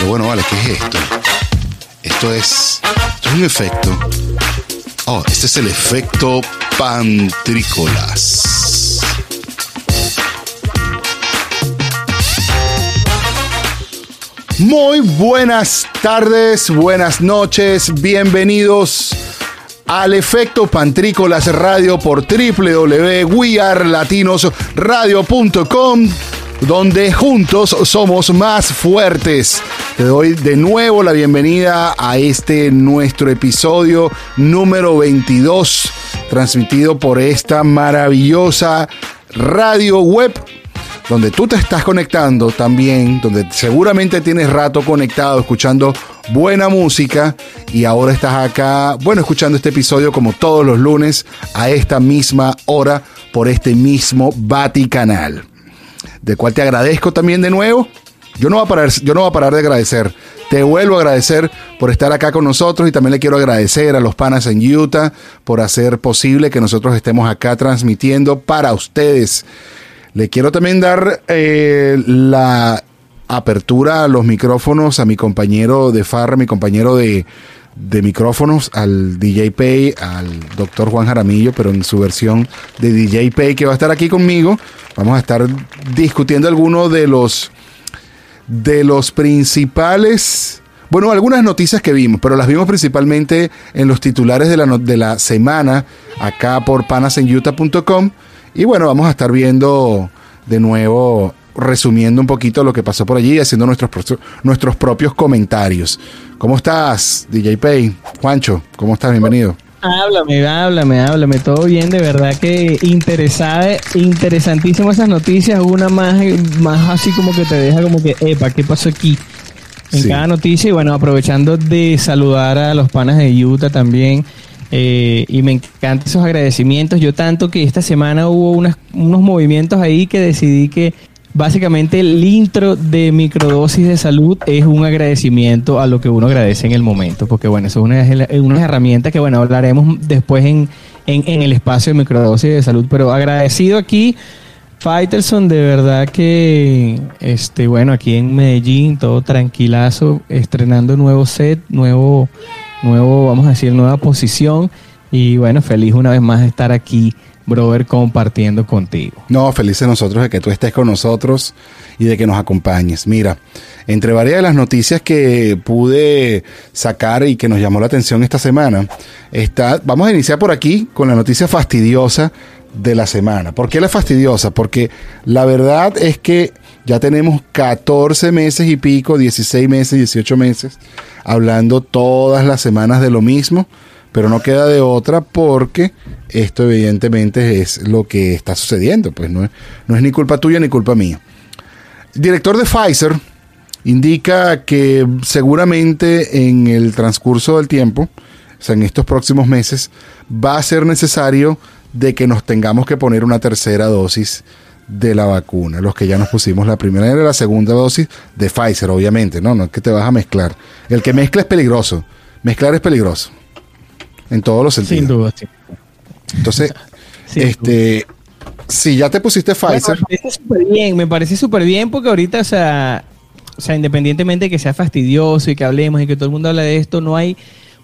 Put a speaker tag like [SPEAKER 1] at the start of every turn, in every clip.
[SPEAKER 1] Pero bueno, vale, ¿qué es esto? Esto es, esto es un efecto. Oh, este es el efecto pantrícolas. Muy buenas tardes, buenas noches, bienvenidos al efecto Pantrícolas Radio por www.wearlatinosradio.com donde juntos somos más fuertes. Te doy de nuevo la bienvenida a este nuestro episodio número 22, transmitido por esta maravillosa radio web donde tú te estás conectando también, donde seguramente tienes rato conectado escuchando buena música y ahora estás acá, bueno, escuchando este episodio como todos los lunes a esta misma hora por este mismo Vaticanal, del cual te agradezco también de nuevo. Yo no, voy a parar, yo no a parar de agradecer. Te vuelvo a agradecer por estar acá con nosotros y también le quiero agradecer a los panas en Utah por hacer posible que nosotros estemos acá transmitiendo para ustedes. Le quiero también dar eh, la apertura a los micrófonos a mi compañero de Farra, mi compañero de, de micrófonos, al DJ Pay, al doctor Juan Jaramillo, pero en su versión de DJ Pay, que va a estar aquí conmigo. Vamos a estar discutiendo algunos de los de los principales, bueno, algunas noticias que vimos, pero las vimos principalmente en los titulares de la, de la semana acá por panasenyuta.com. Y bueno, vamos a estar viendo de nuevo, resumiendo un poquito lo que pasó por allí, haciendo nuestros, nuestros propios comentarios. ¿Cómo estás, DJ Pay? Juancho, ¿cómo estás? Bienvenido.
[SPEAKER 2] Háblame, háblame, háblame, todo bien, de verdad que interesada, interesantísimo esas noticias, una más, más así como que te deja como que, epa, ¿qué pasó aquí? En
[SPEAKER 1] Sí.
[SPEAKER 2] cada noticia y bueno, aprovechando de saludar a los panas de Utah también, eh, y me encantan esos agradecimientos, yo tanto que esta semana hubo unas- unos movimientos ahí que decidí que básicamente el intro de microdosis de salud es un agradecimiento a lo que uno agradece en el momento, porque bueno, eso es una, una herramienta que bueno, hablaremos después en, en, en el espacio de microdosis de salud, pero agradecido aquí. Faitelson, de verdad que, este, bueno, aquí en Medellín, todo tranquilazo, estrenando nuevo set, nuevo, nuevo, vamos a decir, nueva posición. Y bueno, feliz una vez más de estar aquí, brother, compartiendo contigo.
[SPEAKER 1] No, felices nosotros de que tú estés con nosotros y de que nos acompañes. Mira, entre varias de las noticias que pude sacar y que nos llamó la atención esta semana, está, vamos a iniciar por aquí con la noticia fastidiosa de la semana. ¿Por qué la fastidiosa? Porque la verdad es que ya tenemos 14 meses y pico, 16 meses, 18 meses, hablando todas las semanas de lo mismo, pero no queda de otra porque esto evidentemente es lo que está sucediendo, pues no es, no es ni culpa tuya ni culpa mía. El director de Pfizer indica que seguramente en el transcurso del tiempo, o sea, en estos próximos meses, va a ser necesario de que nos tengamos que poner una tercera dosis de la vacuna. Los que ya nos pusimos la primera y la segunda dosis de Pfizer, obviamente, ¿no? No es que te vas a mezclar. El que mezcla es peligroso. Mezclar es peligroso. En todos los sentidos.
[SPEAKER 2] Sin duda, sí.
[SPEAKER 1] Entonces,
[SPEAKER 2] Sin
[SPEAKER 1] este, si ya te pusiste Pfizer,
[SPEAKER 2] Bueno, me parece súper bien, me parece súper bien porque ahorita, o sea, o sea, independientemente de que sea fastidioso y que hablemos y que todo el mundo habla de esto, no hay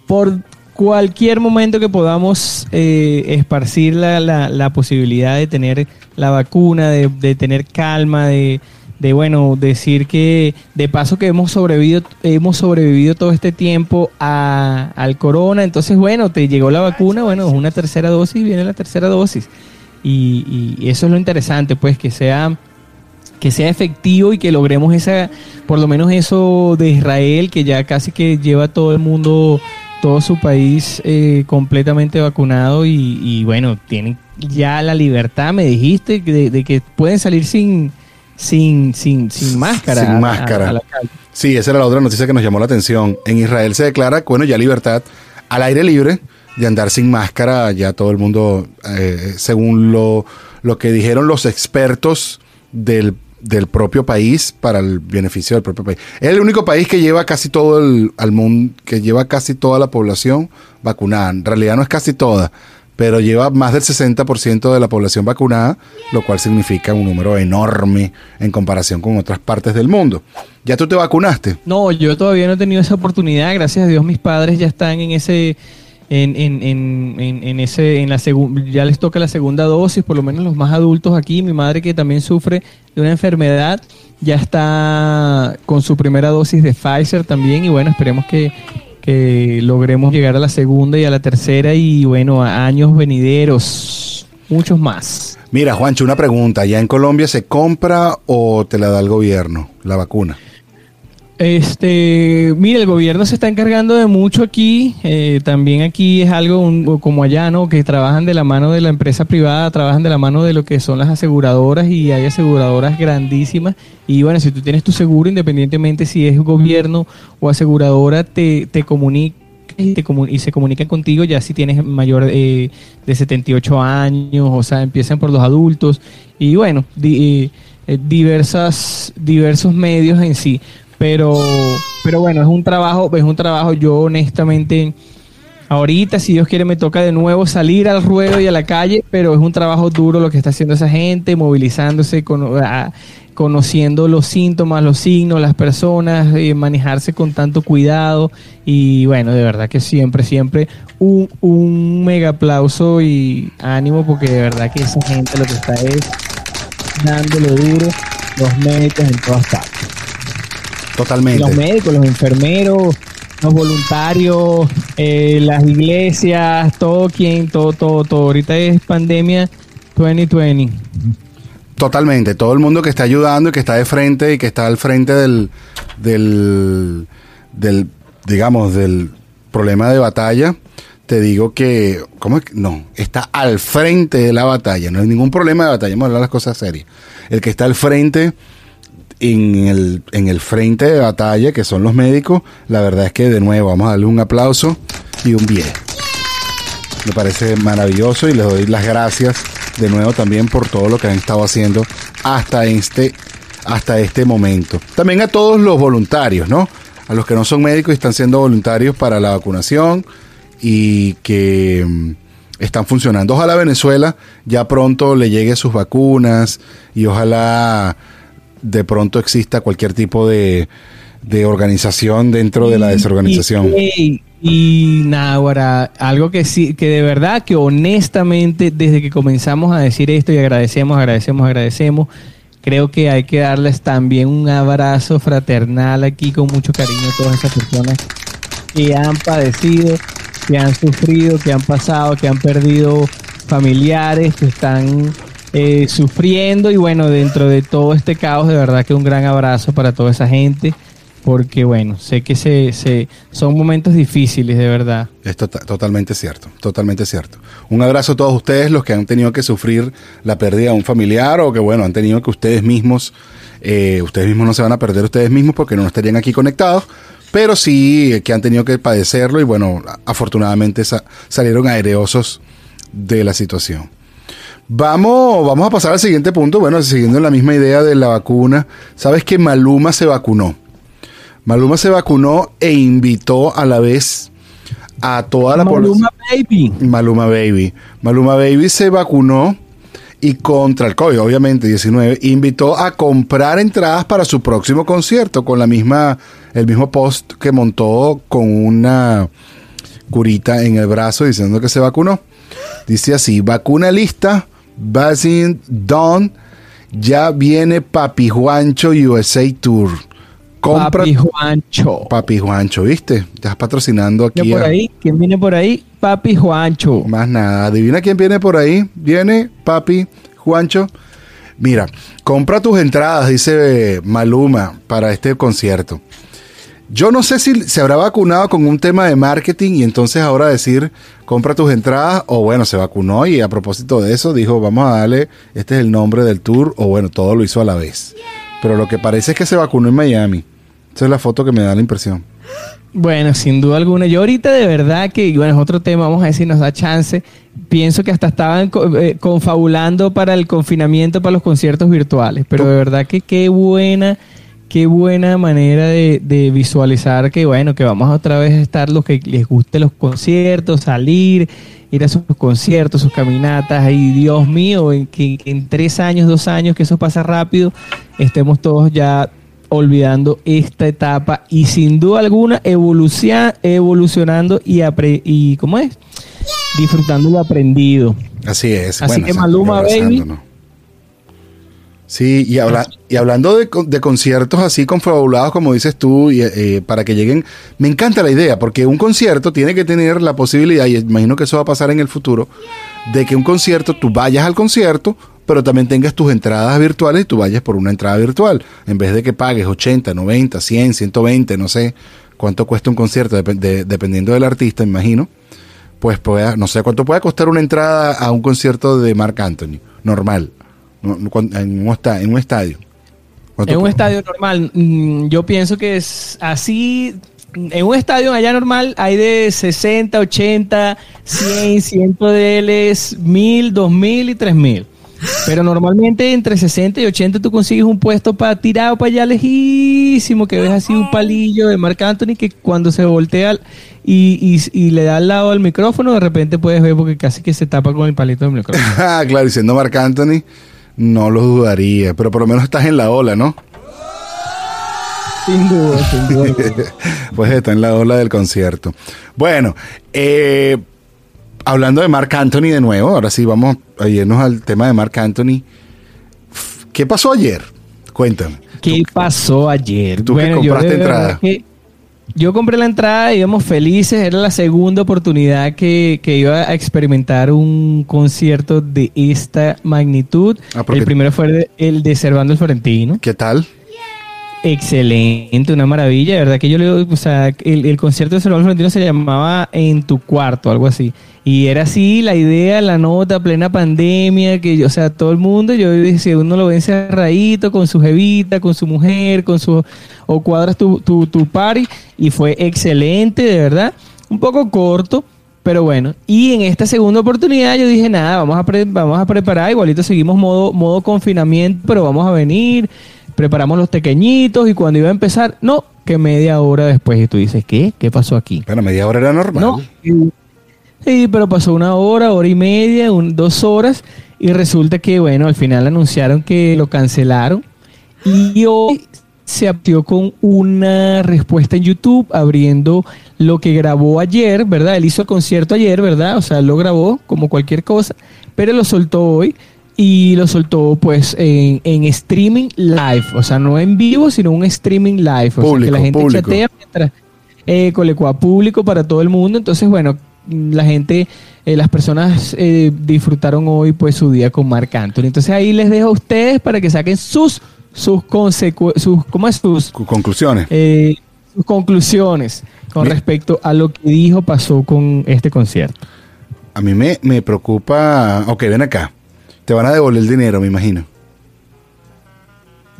[SPEAKER 2] por cualquier momento que podamos eh, esparcir la, la- la posibilidad de tener la vacuna, de, de tener calma, de, de, bueno, decir que de paso que hemos sobrevivido, hemos sobrevivido todo este tiempo a- al corona, entonces bueno, te llegó la vacuna, bueno, es una tercera dosis, viene la tercera dosis. Y, y eso es lo interesante, pues, que sea que sea efectivo y que logremos esa, por lo menos eso de Israel, que ya casi que lleva todo el mundo, todo su país eh, completamente vacunado y, y bueno, tienen ya la libertad, me dijiste, de, de que pueden salir sin, sin, sin, sin máscara.
[SPEAKER 1] Sin
[SPEAKER 2] a-
[SPEAKER 1] máscara.
[SPEAKER 2] a la calle.
[SPEAKER 1] Sí, esa era la otra noticia que nos llamó la atención. En Israel se declara, bueno, ya libertad al aire libre de andar sin máscara, ya todo el mundo, eh, según lo, lo que dijeron los expertos del, del propio país para el beneficio del propio país. Es el único país que lleva casi todo el al mundo, que lleva casi toda la población vacunada. En realidad no es casi toda, pero lleva más del 60% de la población vacunada, lo cual significa un número enorme en comparación con otras partes del mundo. ¿Ya tú te vacunaste?
[SPEAKER 2] No, yo todavía no he tenido esa oportunidad. Gracias a Dios mis padres ya están en ese en, en, en, en, ese en la ya les toca la segunda dosis, por lo menos los más adultos aquí, mi madre que también sufre de una enfermedad ya está con su primera dosis de Pfizer también y bueno, esperemos que logremos llegar a la segunda y a la tercera y bueno, a años venideros, muchos más.
[SPEAKER 1] Mira, Juancho, una pregunta. ¿Ya en Colombia se compra o te la da el gobierno, la vacuna?
[SPEAKER 2] Este, mire, el gobierno se está encargando de mucho aquí. Eh, también aquí es algo como allá, ¿no? Que trabajan de la mano de la empresa privada, trabajan de la mano de lo que son las aseguradoras y hay aseguradoras grandísimas. Y bueno, si tú tienes tu seguro, independientemente si es gobierno o aseguradora, te, te comunica y, se comunican contigo ya si tienes mayor eh, de 78 años, o sea, empiezan por los adultos y bueno, eh, diversas, diversos medios en sí. Pero, pero bueno, es un trabajo, es un trabajo, yo honestamente, ahorita, si Dios quiere, me toca de nuevo salir al ruedo y a la calle, pero es un trabajo duro lo que está haciendo esa gente, movilizándose, conociendo los síntomas, los signos, las personas, eh, manejarse con tanto cuidado. Y bueno, de verdad que siempre, siempre un, un mega aplauso y ánimo, porque de verdad que esa gente lo que está es dándolo duro, los médicos en todas partes.
[SPEAKER 1] Totalmente.
[SPEAKER 2] Los médicos, los enfermeros, los voluntarios, eh, las iglesias, todo quien, todo, todo, todo. Ahorita es pandemia 2020.
[SPEAKER 1] Totalmente, todo el mundo que está ayudando y que está de frente y que está al frente del, del, del digamos, del problema de batalla, te digo que, ¿cómo es? No, está al frente de la batalla, no hay ningún problema de batalla, vamos a hablar las cosas serias. El que está al frente en el, en el frente de batalla, que son los médicos, la verdad es que de nuevo vamos a darle un aplauso y un bien. Me parece maravilloso y les doy las gracias de nuevo también por todo lo que han estado haciendo hasta este, hasta este momento. También a todos los voluntarios, ¿no? A los que no son médicos y están siendo voluntarios para la vacunación y que mm, están funcionando. Ojalá Venezuela ya pronto le llegue sus vacunas y ojalá de pronto exista cualquier tipo de, organización dentro de la desorganización.
[SPEAKER 2] Y, nada, ahora, algo que sí, que de verdad, que honestamente, desde que comenzamos a decir esto y agradecemos, agradecemos, agradecemos, creo que hay que darles también un abrazo fraternal aquí con mucho cariño a todas esas personas que han padecido, que han sufrido, que han pasado, que han perdido familiares, que están eh, sufriendo y bueno, dentro de todo este caos, de verdad que un gran abrazo para toda esa gente, porque bueno, sé que se, se son momentos difíciles, de verdad.
[SPEAKER 1] Es tota-, totalmente cierto, totalmente cierto. Un abrazo a todos ustedes, los que han tenido que sufrir la pérdida de un familiar o que bueno, han tenido que ustedes mismos, eh, ustedes mismos no se van a perder ustedes mismos porque no estarían aquí conectados, pero sí que han tenido que padecerlo y bueno, afortunadamente salieron aereosos de la situación. Vamos, vamos a pasar al siguiente punto. Bueno, siguiendo la misma idea de la vacuna, sabes que Maluma se vacunó. Maluma se vacunó e invitó a la vez a toda la
[SPEAKER 2] población. Maluma Baby.
[SPEAKER 1] Maluma Baby. Maluma Baby se vacunó y contra el COVID, obviamente, 19, invitó a comprar entradas para su próximo concierto con la misma, el mismo post que montó con una curita en el brazo diciendo que se vacunó. Dice así, vacuna lista, Basin Dawn, ya viene Papi Juancho USA Tour.
[SPEAKER 2] Papi Juancho.
[SPEAKER 1] Papi Juancho, ¿viste? Estás patrocinando aquí.
[SPEAKER 2] por ahí? ¿Quién viene por ahí? Papi Juancho.
[SPEAKER 1] Más nada. Adivina quién viene por ahí. Viene Papi Juancho. Mira, compra tus entradas, dice Maluma, para este concierto. Yo no sé si se habrá vacunado con un tema de marketing y entonces ahora decir, compra tus entradas, o bueno, se vacunó y a propósito de eso dijo, vamos a darle, este es el nombre del tour, o bueno, todo lo hizo a la vez. Pero lo que parece es que se vacunó en Miami. Esa es la foto que me da la impresión.
[SPEAKER 2] Bueno, sin duda alguna. Yo ahorita de verdad que, bueno, es otro tema, vamos a decir, nos da chance. Pienso que hasta estaban eh, confabulando para el confinamiento, para los conciertos virtuales. Pero de verdad que qué buena qué buena manera de, de, visualizar que, bueno, que vamos a otra vez a estar los que les guste los conciertos, salir, ir a sus conciertos, sus caminatas, y Dios mío, en que en tres años, dos años, que eso pasa rápido, estemos todos ya olvidando esta etapa y sin duda alguna evolucionando y, y ¿cómo es? Disfrutando lo aprendido.
[SPEAKER 1] Así es.
[SPEAKER 2] Así que Maluma Baby.
[SPEAKER 1] Sí, y, habla, y hablando de, de, conciertos así confabulados, como dices tú, y, eh, para que lleguen, me encanta la idea, porque un concierto tiene que tener la posibilidad, y imagino que eso va a pasar en el futuro, de que un concierto, tú vayas al concierto, pero también tengas tus entradas virtuales y tú vayas por una entrada virtual, en vez de que pagues 80, 90, 100, 120, no sé cuánto cuesta un concierto, dependiendo del artista, imagino, pues pueda, no sé cuánto puede costar una entrada a un concierto de Marc Anthony, normal en un, en un estadio?
[SPEAKER 2] En un estadio normal, mm, yo pienso que es así. En un estadio allá normal hay de 60, 80, 100, 100 de 1000, 2000 y 3000. Pero normalmente entre 60 y 80 tú consigues un puesto para tirado para allá lejísimo, que ves así un palillo de Marc Anthony que cuando se voltea y, y, le da al lado al micrófono, de repente puedes ver porque casi que se tapa con el palito del micrófono.
[SPEAKER 1] Ah, claro, diciendo Marc Anthony. No lo dudaría, pero por lo menos estás en la ola, ¿no?
[SPEAKER 2] Sin duda, sin duda.
[SPEAKER 1] pues está en la ola del concierto. Bueno, eh, hablando de Mark Anthony de nuevo, ahora sí vamos a irnos al tema de Mark Anthony. ¿Qué pasó ayer? Cuéntame.
[SPEAKER 2] ¿Qué pasó ayer?
[SPEAKER 1] Tú que compraste entrada.
[SPEAKER 2] Yo compré la entrada, íbamos felices, era la segunda oportunidad que, iba a experimentar un concierto de esta magnitud. Ah, el primero fue el de Servando el Florentino.
[SPEAKER 1] ¿Qué tal?
[SPEAKER 2] Excelente, una maravilla, de verdad que yo le o sea, el, el concierto de Servando el Florentino se llamaba En tu cuarto, algo así. Y era así la idea, la nota, plena pandemia, que, o sea, todo el mundo, yo decía, uno lo ve encerradito con su jevita, con su mujer, con su, o cuadras tu, tu, tu party, y fue excelente, de verdad. Un poco corto, pero bueno. Y en esta segunda oportunidad yo dije, nada, vamos a, vamos a preparar, igualito seguimos modo, modo confinamiento, pero vamos a venir, preparamos los pequeñitos, y cuando iba a empezar, no, que media hora después, y tú dices, ¿qué? ¿Qué pasó aquí?
[SPEAKER 1] Pero media hora era normal.
[SPEAKER 2] No, Sí, pero pasó una hora, hora y media, dos horas y resulta que, bueno, al final anunciaron que lo cancelaron y hoy se aptió con una respuesta en YouTube abriendo lo que grabó ayer, ¿verdad? Él hizo el concierto ayer, ¿verdad? O sea, lo grabó como cualquier cosa, pero lo soltó hoy y lo soltó pues en, streaming live, o sea, no en vivo, sino un streaming live, o sea, que la gente chatea mientras eh, público para todo el mundo, entonces bueno, la gente, eh, las personas eh, disfrutaron hoy pues su día con Marc Anthony. Entonces ahí les dejo a ustedes para que saquen sus sus sus ¿cómo es? sus
[SPEAKER 1] conclusiones.
[SPEAKER 2] Eh, sus conclusiones con respecto a lo que dijo pasó con este concierto.
[SPEAKER 1] A mí me, me preocupa, ok, ven acá. Te van a devolver el dinero, me imagino.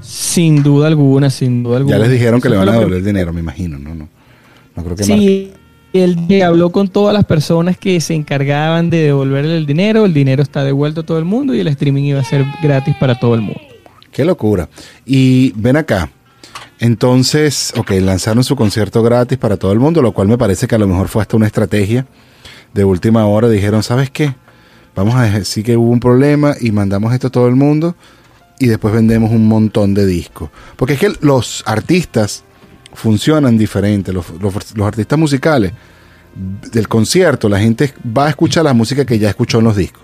[SPEAKER 2] Sin duda alguna, sin duda alguna.
[SPEAKER 1] Ya les dijeron que le van a devolver el dinero, me imagino, no, no. No creo que
[SPEAKER 2] sí, él habló con todas las personas que se encargaban de devolverle el dinero, el dinero está devuelto a todo el mundo y el streaming iba a ser gratis para todo el mundo.
[SPEAKER 1] Qué locura. Y ven acá. Entonces, ok, lanzaron su concierto gratis para todo el mundo, lo cual me parece que a lo mejor fue hasta una estrategia de última hora. Dijeron, ¿sabes qué? Vamos a decir que hubo un problema y mandamos esto a todo el mundo y después vendemos un montón de discos. Porque es que los artistas funcionan diferente. Los, artistas musicales del concierto, la gente va a escuchar la música que ya escuchó en los discos.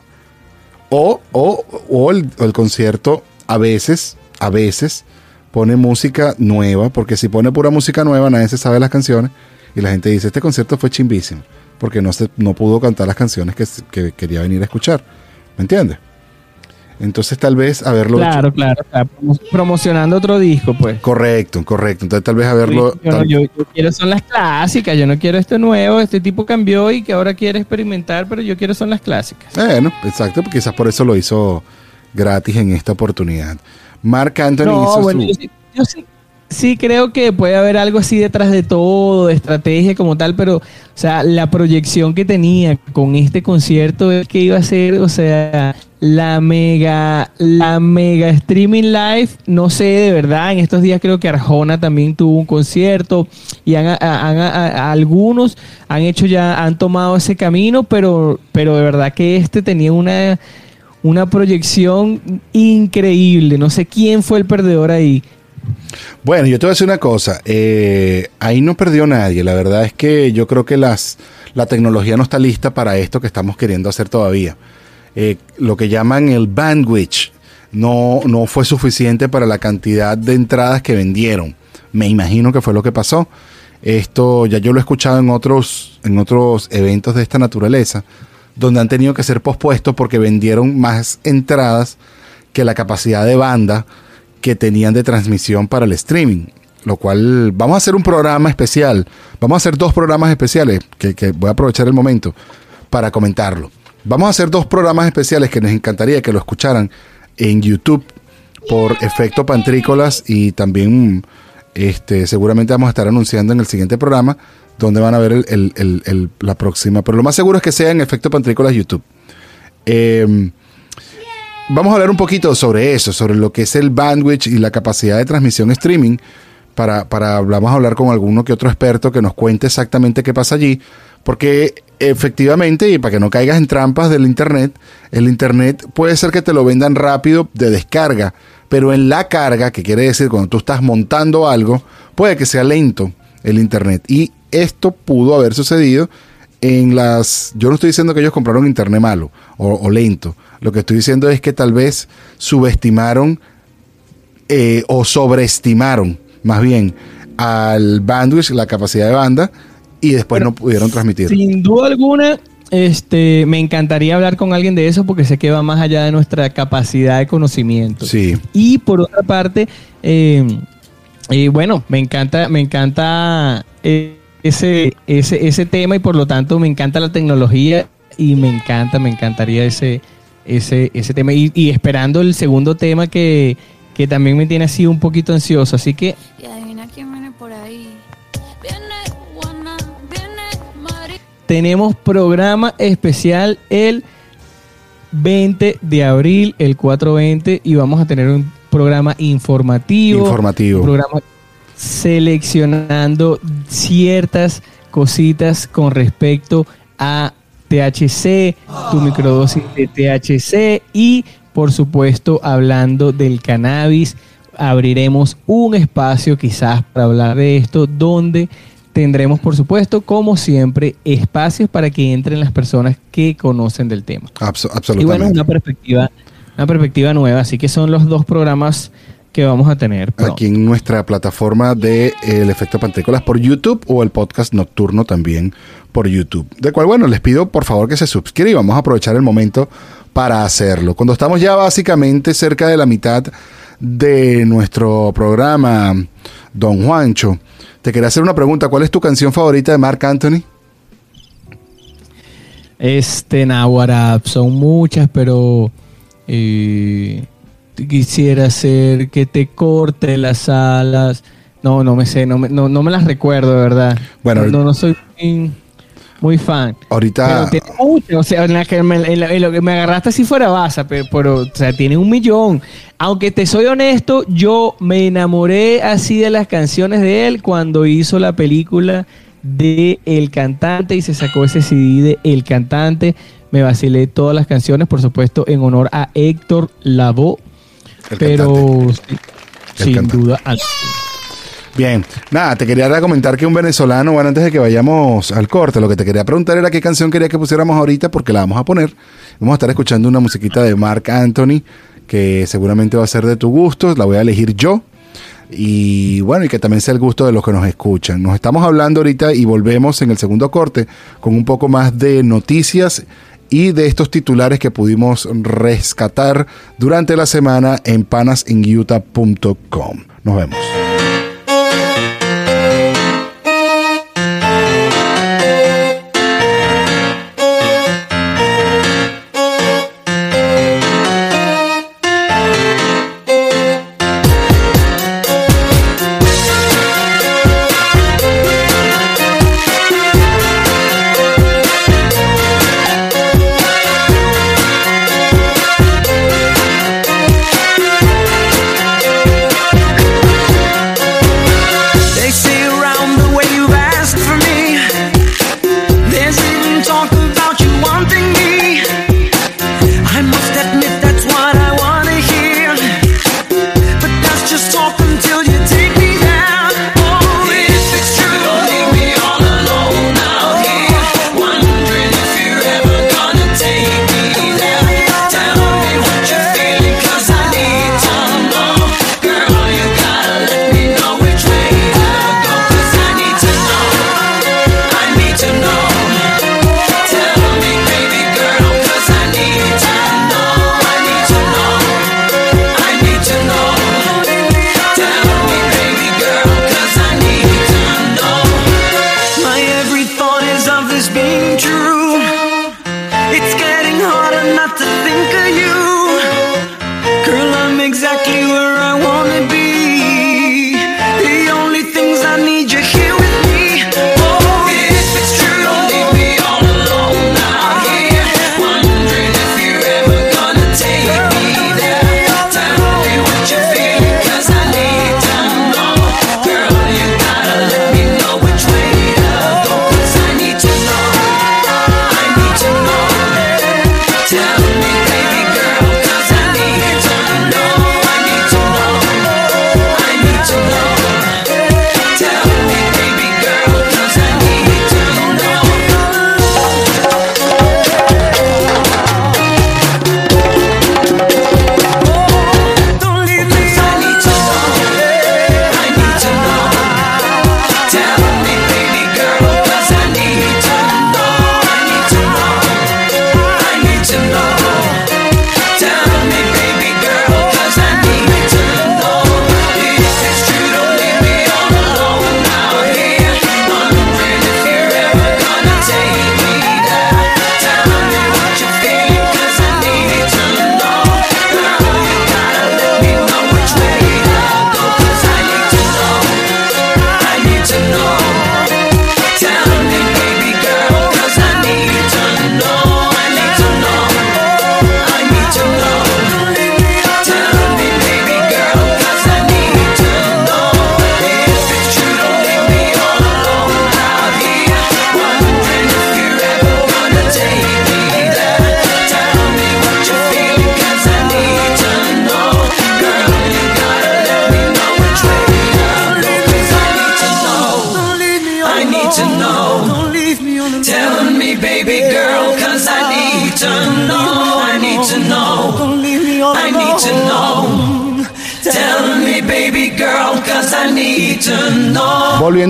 [SPEAKER 1] O, o, el, concierto a veces, a veces, pone música nueva, porque si pone pura música nueva, nadie se sabe las canciones, y la gente dice, este concierto fue chimbísimo, porque no, se, no pudo cantar las canciones que, que quería venir a escuchar. ¿Me entiendes? Entonces tal vez haberlo
[SPEAKER 2] claro, Claro, claro, promocionando otro disco, pues.
[SPEAKER 1] Correcto, correcto. Entonces tal vez haberlo...
[SPEAKER 2] Yo, quiero son las clásicas, yo no quiero este nuevo, este tipo cambió y que ahora quiere experimentar, pero yo quiero son las clásicas.
[SPEAKER 1] Bueno, exacto, porque quizás por eso lo hizo gratis en esta oportunidad. Mark Anthony hizo
[SPEAKER 2] bueno, yo sí, sí creo que puede haber algo así detrás de todo, de estrategia como tal, pero, o sea, la proyección que tenía con este concierto es que iba a ser, o sea, la mega, la mega streaming live, no sé de verdad, en estos días creo que Arjona también tuvo un concierto y han, algunos han hecho ya, han tomado ese camino, pero, pero de verdad que este tenía una, una proyección increíble. No sé quién fue el perdedor ahí.
[SPEAKER 1] Bueno, yo te voy a decir una cosa, eh, ahí no perdió nadie, la verdad es que yo creo que las, la tecnología no está lista para esto que estamos queriendo hacer todavía. Eh, lo que llaman el bandwidth no, no fue suficiente para la cantidad de entradas que vendieron. Me imagino que fue lo que pasó. Esto ya yo lo he escuchado en otros, en otros eventos de esta naturaleza, donde han tenido que ser pospuestos porque vendieron más entradas que la capacidad de banda que tenían de transmisión para el streaming. Lo cual vamos a hacer un programa especial. Vamos a hacer dos programas especiales, que, que voy a aprovechar el momento para comentarlo. Vamos a hacer dos programas especiales que nos encantaría que lo escucharan en YouTube por Efecto Pantrícolas y también este, seguramente vamos a estar anunciando en el siguiente programa donde van a ver el, la próxima. Pero lo más seguro es que sea en Efecto Pantrícolas YouTube. Em, vamos a hablar un poquito sobre eso, sobre lo que es el bandwidth y la capacidad de transmisión streaming. Para, para vamos a hablar con alguno que otro experto que nos cuente exactamente qué pasa allí. Porque efectivamente, y para que no caigas en trampas del Internet, el Internet puede ser que te lo vendan rápido de descarga, pero en la carga, que quiere decir cuando tú estás montando algo, puede que sea lento el Internet. Y esto pudo haber sucedido en las... Yo no estoy diciendo que ellos compraron Internet malo o, lento. Lo que estoy diciendo es que tal vez subestimaron eh, o sobreestimaron, más bien, al bandwidth, la capacidad de banda, y después no pudieron transmitir.
[SPEAKER 2] Sin duda alguna, este, me encantaría hablar con alguien de eso porque sé que va más allá de nuestra capacidad de conocimiento.
[SPEAKER 1] Sí.
[SPEAKER 2] Y por otra parte, eh, bueno, me encanta, me encanta eh, ese, ese, ese tema y por lo tanto me encanta la tecnología y me encanta, me encantaría ese, ese, ese tema. Y, y esperando el segundo tema que, que también me tiene así un poquito ansioso. Así que tenemos programa especial el 20 de abril, el 420, y vamos a tener un programa informativo.
[SPEAKER 1] Informativo.
[SPEAKER 2] Un programa seleccionando ciertas cositas con respecto a THC, tu microdosis de THC y por supuesto hablando del cannabis. Abriremos un espacio quizás para hablar de esto donde tendremos, por supuesto, como siempre, espacios para que entren las personas que conocen del tema.
[SPEAKER 1] absolutamente.
[SPEAKER 2] Y bueno, una perspectiva, una perspectiva nueva. Así que son los dos programas que vamos a tener.
[SPEAKER 1] Aquí en nuestra plataforma de El Efecto Pantrícolas por YouTube o el podcast nocturno también por YouTube. De cual, bueno, les pido por favor que se suscriban vamos a aprovechar el momento para hacerlo. Cuando estamos ya básicamente cerca de la mitad de nuestro programa, Don Juancho, te quería hacer una pregunta. ¿Cuál es tu canción favorita de Mark Anthony?
[SPEAKER 2] Este, Nahuara, son muchas, pero eh, quisiera hacer que te corte las alas. No, no me sé, no me, no, me las recuerdo, de verdad. Bueno, no, no soy muy, fan.
[SPEAKER 1] Ahorita.
[SPEAKER 2] Pero tiene o sea, en, la que me, lo que me agarraste si fuera basa, pero, pero, o sea, tiene un millón. Aunque te soy honesto, yo me enamoré así de las canciones de él cuando hizo la película de El Cantante y se sacó ese CD de El Cantante. Me vacilé todas las canciones, por supuesto, en honor a Héctor Lavoe. pero sin duda
[SPEAKER 1] Bien, nada, te quería comentar que un venezolano, bueno, antes de que vayamos al corte, lo que te quería preguntar era qué canción quería que pusiéramos ahorita, porque la vamos a poner. Vamos a estar escuchando una musiquita de Mark Anthony que seguramente va a ser de tu gusto, la voy a elegir yo. Y bueno, y que también sea el gusto de los que nos escuchan. Nos estamos hablando ahorita y volvemos en el segundo corte con un poco más de noticias y de estos titulares que pudimos rescatar durante la semana en panasinutah.com. Nos vemos.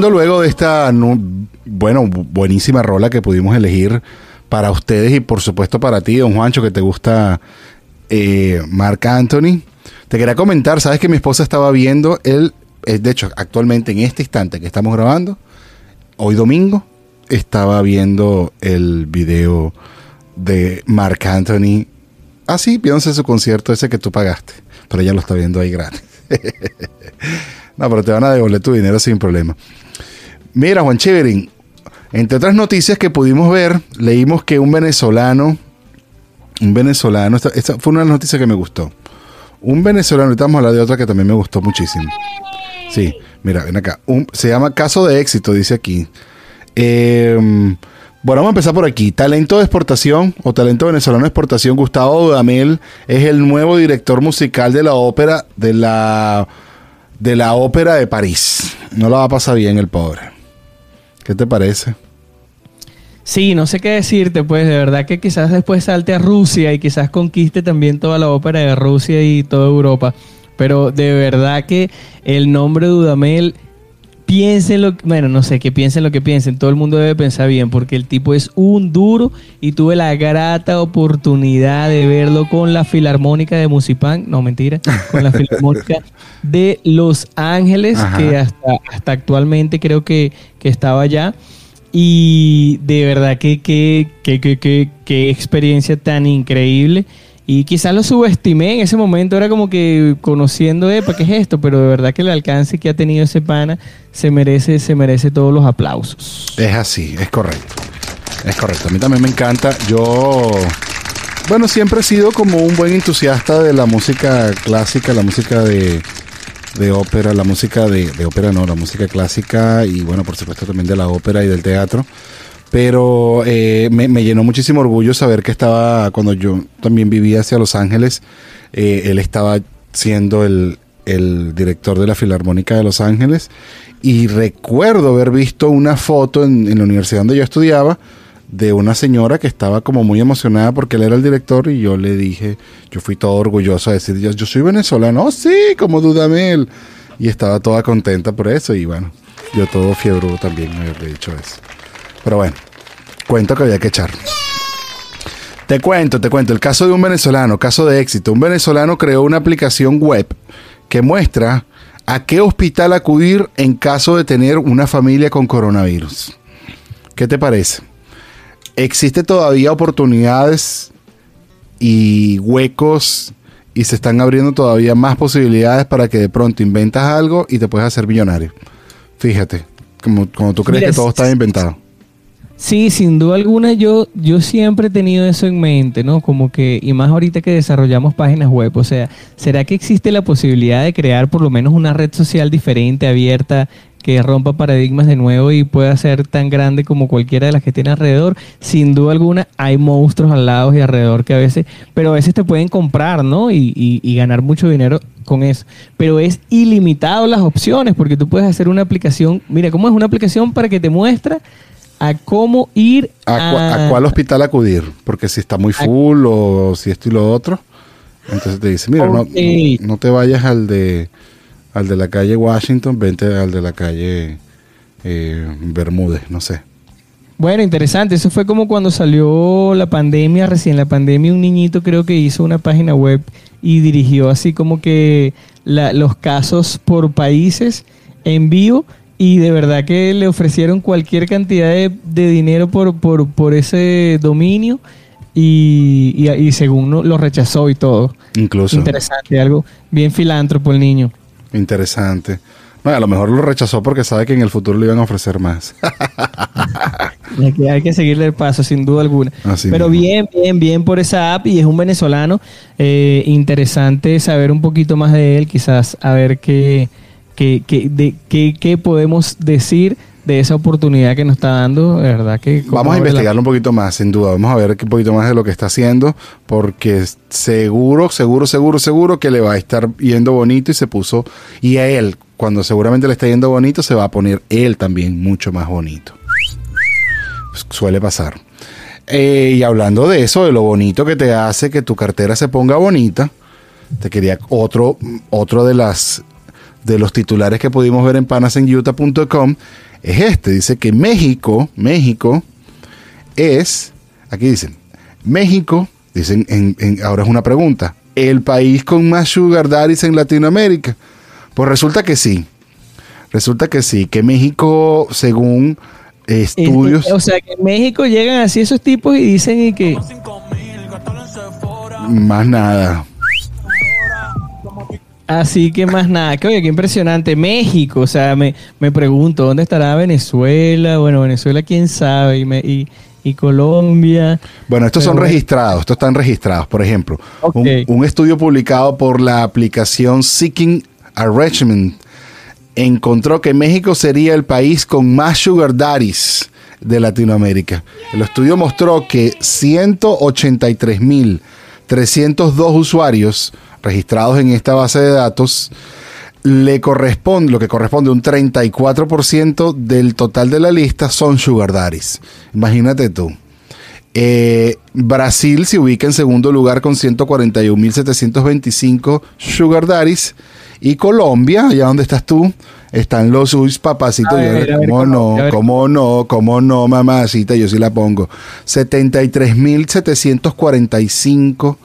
[SPEAKER 1] Luego de esta, bueno, bu- buenísima rola que pudimos elegir para ustedes y por supuesto para ti, don Juancho, que te gusta eh, Marc Anthony. Te quería comentar, sabes que mi esposa estaba viendo él, eh, de hecho, actualmente en este instante que estamos grabando, hoy domingo, estaba viendo el video de Marc Anthony. Así, viéndose su concierto ese que tú pagaste. Pero ella lo está viendo ahí gratis. no, pero te van a devolver tu dinero sin problema. Mira, Juan Cheverin, entre otras noticias que pudimos ver, leímos que un venezolano, un venezolano, esta, esta fue una de las noticias que me gustó. Un venezolano, ahorita vamos a hablar de otra que también me gustó muchísimo. Sí, mira, ven acá. Un- se llama Caso de Éxito, dice aquí. Eh, bueno, vamos a empezar por aquí. Talento de exportación o talento venezolano de exportación. Gustavo Dudamel es el nuevo director musical de la ópera de la de la ópera de París. No la va a pasar bien el pobre. ¿Qué te parece?
[SPEAKER 2] Sí, no sé qué decirte, pues de verdad que quizás después salte a Rusia y quizás conquiste también toda la ópera de Rusia y toda Europa. Pero de verdad que el nombre Dudamel, piensen lo bueno, no sé, que piensen lo que piensen, todo el mundo debe pensar bien, porque el tipo es un duro y tuve la grata oportunidad de verlo con la Filarmónica de Musipán, no mentira, con la Filarmónica de Los Ángeles,
[SPEAKER 1] Ajá.
[SPEAKER 2] que hasta, hasta actualmente creo que, que estaba allá. Y de verdad que qué que, que, que- experiencia tan increíble. Y quizás lo subestimé en ese momento, era como que conociendo, ¿para qué es esto? Pero de verdad que el alcance que ha tenido ese pana se merece, se merece todos los aplausos.
[SPEAKER 1] Es así, es correcto. Es correcto. A mí también me encanta. Yo, bueno, siempre he sido como un buen entusiasta de la música clásica, la música de, de ópera, la música de, de ópera no, la música clásica y bueno, por supuesto también de la ópera y del teatro. Pero eh, me, me llenó muchísimo orgullo saber que estaba, cuando yo también vivía hacia Los Ángeles, eh, él estaba siendo el, el director de la Filarmónica de Los Ángeles. Y recuerdo haber visto una foto en, en la universidad donde yo estudiaba de una señora que estaba como muy emocionada porque él era el director y yo le dije, yo fui todo orgulloso a decir, yo, yo soy venezolano, oh sí, como Dudamel. Y estaba toda contenta por eso y bueno, yo todo fiebre también me haberle dicho eso. Pero bueno, cuento que había que echar. Te cuento, te cuento, el caso de un venezolano, caso de éxito. Un venezolano creó una aplicación web que muestra a qué hospital acudir en caso de tener una familia con coronavirus. ¿Qué te parece? ¿Existe todavía oportunidades y huecos y se están abriendo todavía más posibilidades para que de pronto inventas algo y te puedes hacer millonario? Fíjate, como, como tú crees
[SPEAKER 2] Mira,
[SPEAKER 1] que todo está inventado.
[SPEAKER 2] Sí, sin duda alguna yo, yo siempre he tenido eso en mente, ¿no? Como que, y más ahorita que desarrollamos páginas web, o sea, ¿será que existe la posibilidad de crear por lo menos una red social diferente, abierta, que rompa paradigmas de nuevo y pueda ser tan grande como cualquiera de las que tiene alrededor? Sin duda alguna hay monstruos al lado y alrededor que a veces, pero a veces te pueden comprar, ¿no? Y, y- y ganar mucho dinero con eso. Pero es ilimitado las opciones, porque tú puedes hacer una aplicación, mira, ¿cómo es una aplicación para que te muestra? A cómo ir
[SPEAKER 1] ¿A, cua- a cuál hospital acudir? Porque si está muy full o si esto y lo otro. Entonces te dice, mira, no- no, no te vayas al de al de la calle Washington, vente al de la calle eh, Bermúdez, no sé.
[SPEAKER 2] Bueno, interesante. Eso fue como cuando salió la pandemia, recién la pandemia, un niñito creo que hizo una página web y dirigió así como que la- los casos por países en vivo y de verdad que le ofrecieron cualquier cantidad de, de dinero por, por, por ese dominio y, y, y según no- lo rechazó y todo.
[SPEAKER 1] Incluso.
[SPEAKER 2] Interesante, algo bien filántropo el niño.
[SPEAKER 1] Interesante. No, a lo mejor lo rechazó porque sabe que en el futuro le iban a ofrecer más.
[SPEAKER 2] Hay que, hay que seguirle el paso, sin duda alguna.
[SPEAKER 1] Así
[SPEAKER 2] Pero
[SPEAKER 1] mismo.
[SPEAKER 2] bien, bien, bien por esa app y es un venezolano. Eh, interesante saber un poquito más de él, quizás a ver qué, qué, qué- de, qué, qué podemos decir de esa oportunidad que nos está dando. De verdad que...
[SPEAKER 1] Vamos a
[SPEAKER 2] la-
[SPEAKER 1] investigarlo un poquito más, sin duda. Vamos a ver un poquito más de lo que está haciendo, porque seguro, seguro, seguro, seguro que le va a estar yendo bonito y se puso. Y a él, cuando seguramente le está yendo bonito, se va a poner él también mucho más bonito. Pues, suele pasar. Eh, y hablando de eso, de lo bonito que te hace que tu cartera se ponga bonita, te quería otro, otro de las de los titulares que pudimos ver en panasenyuta.com es este. Dice que México, México es, aquí dicen, México, dicen, en, en- ahora es una pregunta, ¿el país con más sugar daddies en Latinoamérica? Pues resulta que sí. Resulta que sí, que México, según estudios...
[SPEAKER 2] Este, o sea, que en México llegan así esos tipos y dicen y que
[SPEAKER 1] Más nada.
[SPEAKER 2] Así que más nada, que oye, qué impresionante. México, o sea, me, me pregunto, ¿dónde estará Venezuela? Bueno, Venezuela, quién sabe, y, me- y, y Colombia.
[SPEAKER 1] Bueno, estos
[SPEAKER 2] Pero
[SPEAKER 1] son registrados, estos están registrados. Por ejemplo, un, un estudio publicado por la aplicación Seeking Arrangement encontró que México sería el país con más sugar daddies de Latinoamérica. El estudio mostró que 183.302 usuarios registrados en esta base de datos le corresponde, lo que corresponde un 34% del total de la lista son sugar daddies. Imagínate tú. Eh, Brasil se ubica en segundo lugar con 141.725 sugar daddies. Y Colombia, allá donde estás tú, están los uy, papacitos.
[SPEAKER 2] Ver,
[SPEAKER 1] Yo,
[SPEAKER 2] a ver,
[SPEAKER 1] ¿Cómo no? ¿Cómo no? ¿Cómo no, mamacita? Yo sí la pongo. 73.745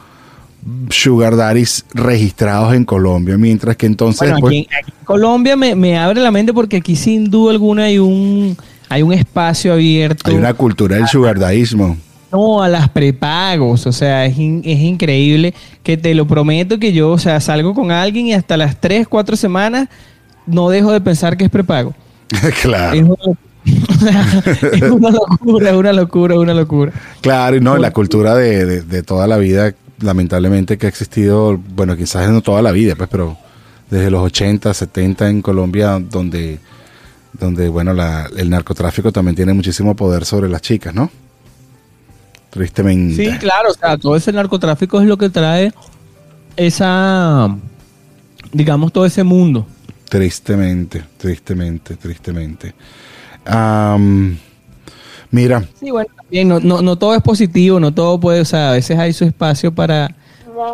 [SPEAKER 1] sugar daddies registrados en Colombia. Mientras que entonces...
[SPEAKER 2] Bueno, aquí, en- aquí en Colombia me, me abre la mente porque aquí sin duda alguna hay un, hay un espacio abierto.
[SPEAKER 1] hay una cultura del sugar.
[SPEAKER 2] No, a las prepagos, o sea, es, in- es increíble que te lo prometo que yo, o sea, salgo con alguien y hasta las 3, 4 semanas no dejo de pensar que es prepago.
[SPEAKER 1] claro.
[SPEAKER 2] Es, sea, es una locura, es una locura, es una locura.
[SPEAKER 1] Claro, y no, la cultura de, de- de toda la vida, lamentablemente, que ha existido, bueno, quizás no toda la vida, pues, pero desde los 80, 70 en Colombia, donde, donde bueno, la- el narcotráfico también tiene muchísimo poder sobre las chicas, ¿no? Tristemente.
[SPEAKER 2] Sí, claro, o sea, todo ese narcotráfico es lo que trae esa, digamos, todo ese mundo.
[SPEAKER 1] Tristemente, tristemente, tristemente. Am, mira,
[SPEAKER 2] Sí, bueno, también no, no, no todo es positivo, no todo puede, o sea, a veces hay su espacio para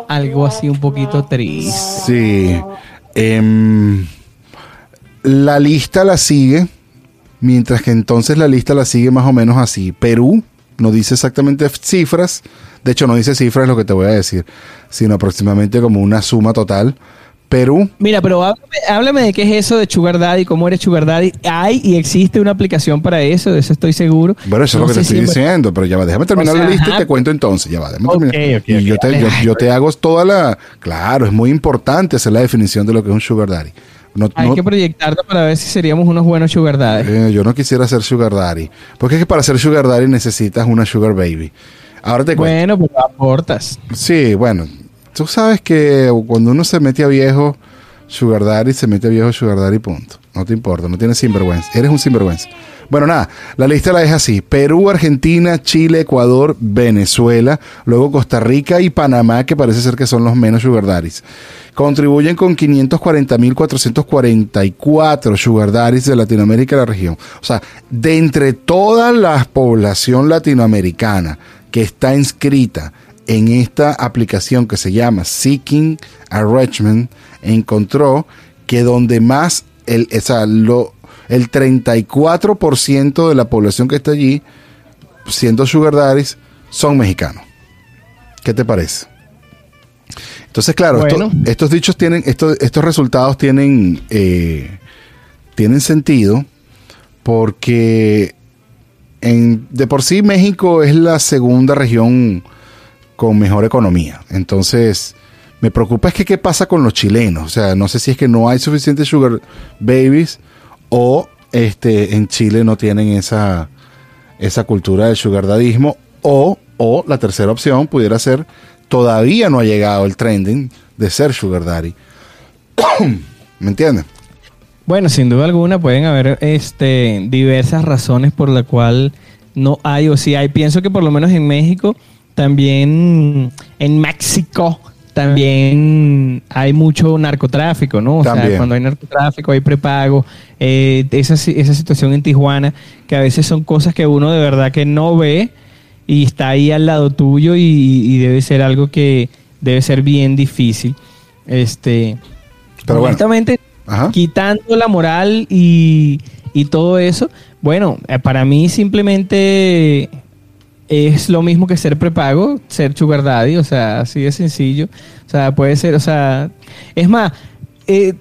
[SPEAKER 2] algo así un poquito triste.
[SPEAKER 1] Sí. Em, la lista la sigue, mientras que entonces la lista la sigue más o menos así. Perú no dice exactamente cifras, de hecho no dice cifras lo que te voy a decir, sino aproximadamente como una suma total. Perú,
[SPEAKER 2] Mira, pero háblame, háblame de qué es eso de Sugar Daddy, cómo eres Sugar Daddy. Hay y existe una aplicación para eso, de eso estoy seguro.
[SPEAKER 1] bueno, eso
[SPEAKER 2] No
[SPEAKER 1] es lo que te estoy
[SPEAKER 2] si-
[SPEAKER 1] diciendo, pero ya va, déjame terminar
[SPEAKER 2] O sea,
[SPEAKER 1] la lista y te cuento entonces, ya va, déjame terminar.
[SPEAKER 2] ok,
[SPEAKER 1] y yo
[SPEAKER 2] ok,
[SPEAKER 1] te, yo,
[SPEAKER 2] dale.
[SPEAKER 1] yo te hago toda la... Claro, es muy importante hacer la definición de lo que es un sugar daddy. No-
[SPEAKER 2] Hay
[SPEAKER 1] no-
[SPEAKER 2] que proyectarlo para ver si seríamos unos buenos Sugar Daddy.
[SPEAKER 1] Eh, yo no quisiera ser sugar daddy. Porque es que para ser sugar daddy necesitas una sugar baby. Ahora te cuento.
[SPEAKER 2] Bueno, pues aportas.
[SPEAKER 1] Sí, bueno. Tú sabes que cuando uno se mete a viejo, sugar daddy, se mete a viejo, sugar daddy, punto. No te importa, no tienes sinvergüenza. Eres un sinvergüenza. Bueno, nada, la lista la deja así. Perú, Argentina, Chile, Ecuador, Venezuela, luego Costa Rica y Panamá, que parece ser que son los menos sugar daddies. Contribuyen con 540.444 sugar daddies de Latinoamérica y la región. O sea, de entre toda la población latinoamericana que está inscrita en esta aplicación que se llama Seeking Arrangement, encontró que donde más, el, o sea, lo, el 34% de la población que está allí, siendo sugar daddies, son mexicanos. ¿Qué te parece? Entonces, claro, esto- estos dichos tienen, estos, estos resultados tienen, eh, tienen sentido porque en, de por sí México es la segunda región con mejor economía. Entonces, me preocupa es que qué pasa con los chilenos. O sea, no sé si es que no hay suficientes sugar babies o este, en Chile no tienen esa, esa cultura del sugar dadismo o, o la tercera opción pudiera ser todavía no ha llegado el trending de ser sugar daddy. ¿Me entiendes?
[SPEAKER 2] Bueno, sin duda alguna pueden haber este, diversas razones por la cual no hay o sí hay. Pienso que por lo menos en México, también en México, también hay mucho narcotráfico, ¿no? O
[SPEAKER 1] También.
[SPEAKER 2] sea, cuando hay narcotráfico hay prepago, eh, esa, esa situación en Tijuana, que a veces son cosas que uno de verdad que no ve y está ahí al lado tuyo y, y debe ser algo que debe ser bien difícil. Este,
[SPEAKER 1] Pero bueno.
[SPEAKER 2] honestamente,
[SPEAKER 1] Ajá.
[SPEAKER 2] quitando la moral y, y todo eso, bueno, eh, para mí simplemente es lo mismo que ser prepago, ser sugar daddy, o sea, así de sencillo. O sea, puede ser, o sea, es más, eh,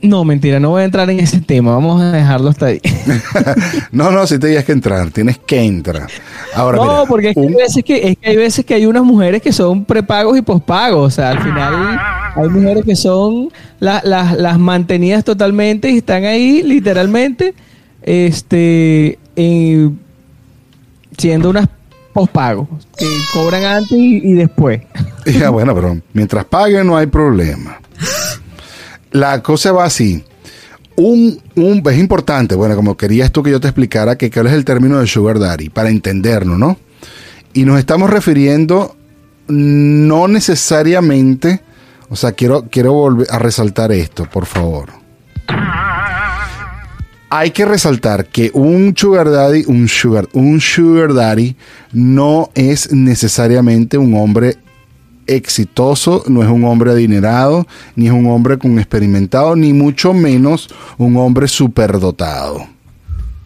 [SPEAKER 2] no, mentira, no voy a entrar en ese tema, vamos a dejarlo hasta ahí.
[SPEAKER 1] No, no, si tenías que entrar, tienes que entrar. Ahora,
[SPEAKER 2] no,
[SPEAKER 1] mira,
[SPEAKER 2] porque es que, hay veces que, es que hay veces que hay unas mujeres que son prepagos y pospagos. O sea, al final hay mujeres que son la- las- las mantenidas totalmente y están ahí literalmente este eh, siendo unas pospagos que cobran antes y, después.
[SPEAKER 1] Ya, bueno, pero mientras paguen no hay problema. La cosa va así. Un, un, es importante, bueno, como querías tú que yo te explicara que cuál es el término de sugar daddy, para entenderlo, ¿no? Y nos estamos refiriendo no necesariamente, o sea, quiero, quiero volver a resaltar esto, por favor. Hay que resaltar que un sugar daddy, un sugar, un sugar daddy no es necesariamente un hombre exitoso, no es un hombre adinerado, ni es un hombre con experimentado, ni mucho menos un hombre superdotado.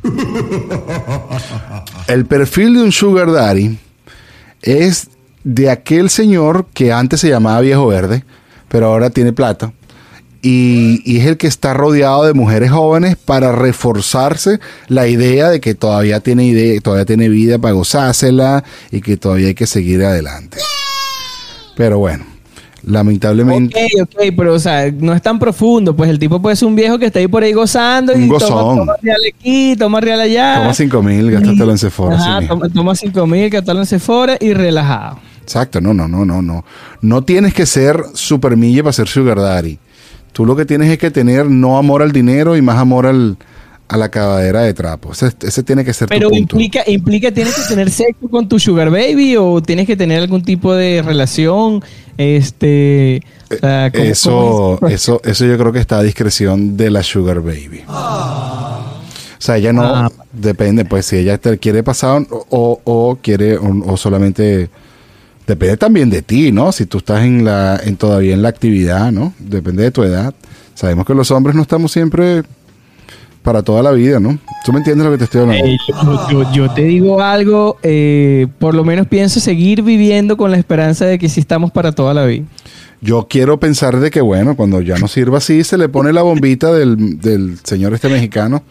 [SPEAKER 1] El perfil de un sugar daddy es de aquel señor que antes se llamaba viejo verde, pero ahora tiene plata. Y, y es el que está rodeado de mujeres jóvenes para reforzarse la idea de que todavía tiene idea, todavía tiene vida para gozársela y que todavía hay que seguir adelante. Pero bueno, lamentablemente.
[SPEAKER 2] Ok, ok, pero o sea, no es tan profundo. Pues el tipo puede ser un viejo que está ahí por ahí gozando y
[SPEAKER 1] Un
[SPEAKER 2] toma,
[SPEAKER 1] gozón.
[SPEAKER 2] toma real aquí, toma real allá.
[SPEAKER 1] Toma 5 mil, gástatelo en Sephora.
[SPEAKER 2] Ajá, toma, toma 5 mil, gástalo en Sephora y relajado.
[SPEAKER 1] Exacto, no, no, no, no, no. No tienes que ser super mille para ser sugar daddy. Tú lo que tienes es que tener no amor al dinero y más amor al, a la acabadera de trapo. Ese, ese tiene que ser
[SPEAKER 2] Pero
[SPEAKER 1] tu punto.
[SPEAKER 2] implica, implica, ¿tienes que tener sexo con tu sugar baby o tienes que tener algún tipo de relación? Este, o sea, ¿cómo-
[SPEAKER 1] Eso,
[SPEAKER 2] cómo es?
[SPEAKER 1] eso, eso yo creo que está a discreción de la sugar baby. O sea, ella no
[SPEAKER 2] Ah.
[SPEAKER 1] depende, pues si ella te quiere pasar o, o- o quiere o, o solamente depende también de ti, ¿no? Si tú estás en la, en todavía en la actividad, ¿no? Depende de tu edad. Sabemos que los hombres no estamos siempre para toda la vida, ¿no? ¿Tú me entiendes lo que te estoy hablando?
[SPEAKER 2] Eh, yo, yo- yo te digo algo, eh, por lo menos pienso seguir viviendo con la esperanza de que sí estamos para toda la vida.
[SPEAKER 1] Yo quiero pensar de que, bueno, cuando ya no sirva así, se le pone la bombita del, del señor este mexicano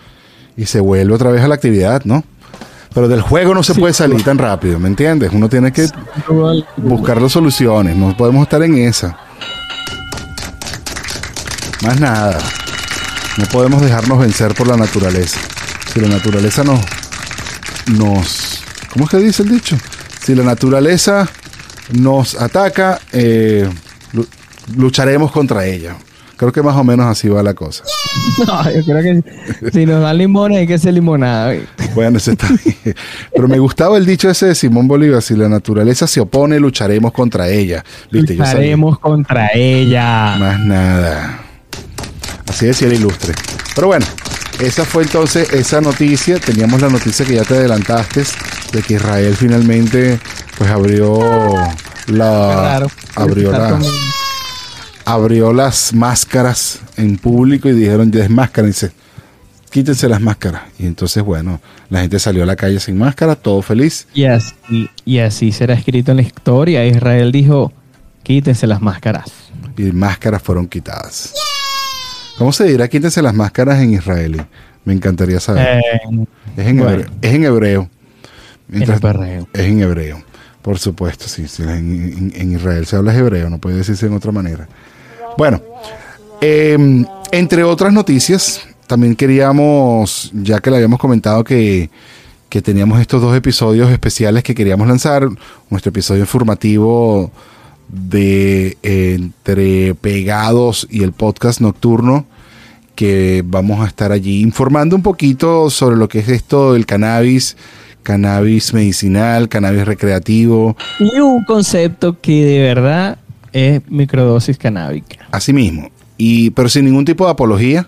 [SPEAKER 1] y se vuelve otra vez a la actividad, ¿no? Pero del juego no se puede salir tan rápido, ¿me entiendes? Uno tiene que buscar las soluciones, no podemos estar en esa. Más nada. No podemos dejarnos vencer por la naturaleza. Si la naturaleza nos... nos ¿Cómo es que dice el dicho? Si la naturaleza nos ataca, eh, lu- lucharemos contra ella. Creo que más o menos así va la cosa.
[SPEAKER 2] No, yo creo que si nos dan limones hay que hacer limonada.
[SPEAKER 1] Bueno, eso está bien. Pero me gustaba el dicho ese de Simón Bolívar, si la naturaleza se opone, lucharemos contra ella.
[SPEAKER 2] Lucharemos contra ella.
[SPEAKER 1] Más nada. Así decía el ilustre. Pero bueno, esa fue entonces esa noticia. Teníamos la noticia que ya te adelantaste de que Israel finalmente pues abrió la
[SPEAKER 2] Claro.
[SPEAKER 1] abrió la. Abrió las máscaras en público y dijeron desmáscarense. Quítense las máscaras. Y entonces, bueno, la gente salió a la calle sin máscara, todo feliz.
[SPEAKER 2] Y así, y así será escrito en la historia. Israel dijo, quítense las máscaras.
[SPEAKER 1] Y máscaras fueron quitadas. ¿Cómo se dirá quítense las máscaras en israelí? Me encantaría saber.
[SPEAKER 2] Eh,
[SPEAKER 1] Es en,
[SPEAKER 2] Bueno.
[SPEAKER 1] hebreo, es en hebreo. Mientras-
[SPEAKER 2] En.
[SPEAKER 1] Es en hebreo. Por supuesto, sí. en- en Israel se habla hebreo, no puede decirse en otra manera. Bueno, eh, entre otras noticias, también queríamos, ya que le habíamos comentado que, que teníamos estos dos episodios especiales que queríamos lanzar, nuestro episodio informativo de Entre Pegados y el podcast nocturno, que vamos a estar allí informando un poquito sobre lo que es esto del cannabis, cannabis medicinal, cannabis recreativo,
[SPEAKER 2] Y un concepto que de verdad es microdosis canábica.
[SPEAKER 1] así mismo, y, pero sin ningún tipo de apología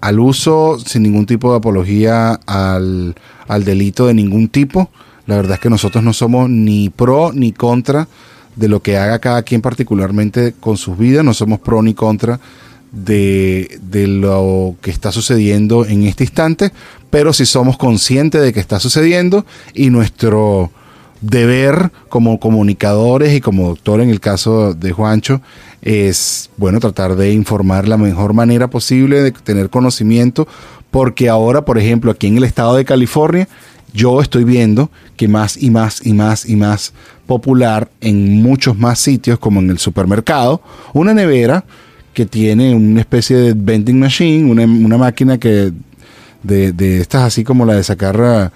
[SPEAKER 1] al uso, sin ningún tipo de apología al, al delito de ningún tipo. La verdad es que nosotros no somos ni pro ni contra de lo que haga cada quien particularmente con sus vidas, no somos pro ni contra de, de lo que está sucediendo en este instante, pero sí somos conscientes de que está sucediendo y nuestro deber como comunicadores y como doctor en el caso de Juancho es, bueno, tratar de informar la mejor manera posible, de tener conocimiento, porque ahora, por ejemplo, aquí en el estado de California, yo estoy viendo que más y más y más y más popular en muchos más sitios, como en el supermercado, una nevera que tiene una especie de vending machine, una, una máquina que de, de estas así como la de sacar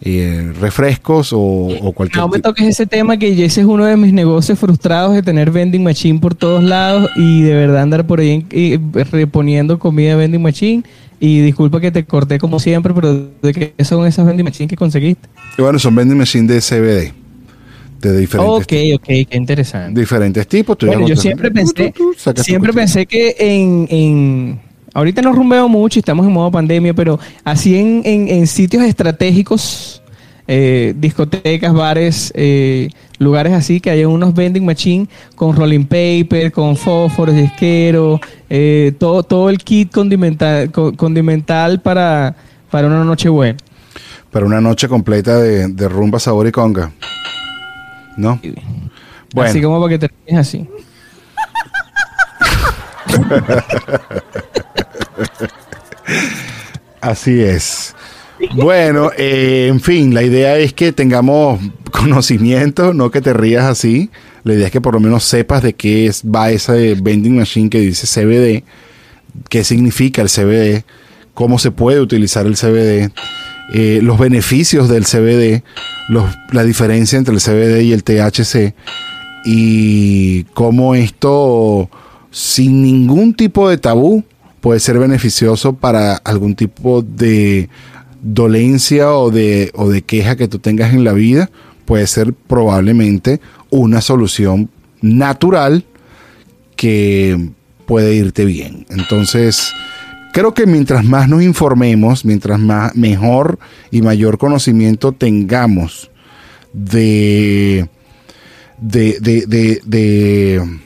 [SPEAKER 1] eh, refrescos o, o cualquier
[SPEAKER 2] No me toques ese tema que ese es uno de mis negocios frustrados de tener vending machine por todos lados y de verdad andar por ahí en- y reponiendo comida de vending machine. Y disculpa que te corté como siempre, pero ¿de qué son esas vending machine que conseguiste?
[SPEAKER 1] Y bueno, son vending machine de CBD, de diferentes,
[SPEAKER 2] Ok, ok, qué interesante.
[SPEAKER 1] diferentes tipos.
[SPEAKER 2] Bueno, yo siempre pensé,
[SPEAKER 1] Tú, tú,
[SPEAKER 2] siempre pensé que en, en- ahorita no rumbeo mucho y estamos en modo pandemia, pero así en, en- en sitios estratégicos, eh, discotecas, bares, eh, lugares así, que haya unos vending machine con rolling paper, con fósforos, disquero, eh, todo, todo el kit condimental, co- condimental para, para una noche buena.
[SPEAKER 1] Para una noche completa de, de rumba, sabor y conga. ¿No? Bueno,
[SPEAKER 2] Así como para que termines así.
[SPEAKER 1] así es. Bueno, eh, en fin, la idea es que tengamos conocimiento, no que te rías así. La idea es que por lo menos sepas de qué es, va esa vending machine que dice CBD, qué significa el CBD, cómo se puede utilizar el CBD, eh, los beneficios del CBD, la diferencia entre el CBD y el THC y cómo esto sin ningún tipo de tabú puede ser beneficioso para algún tipo de dolencia o de, o de queja que tú tengas en la vida, puede ser probablemente una solución natural que puede irte bien. Entonces, creo que mientras más nos informemos, mientras más mejor y mayor conocimiento tengamos de de, de, de, de,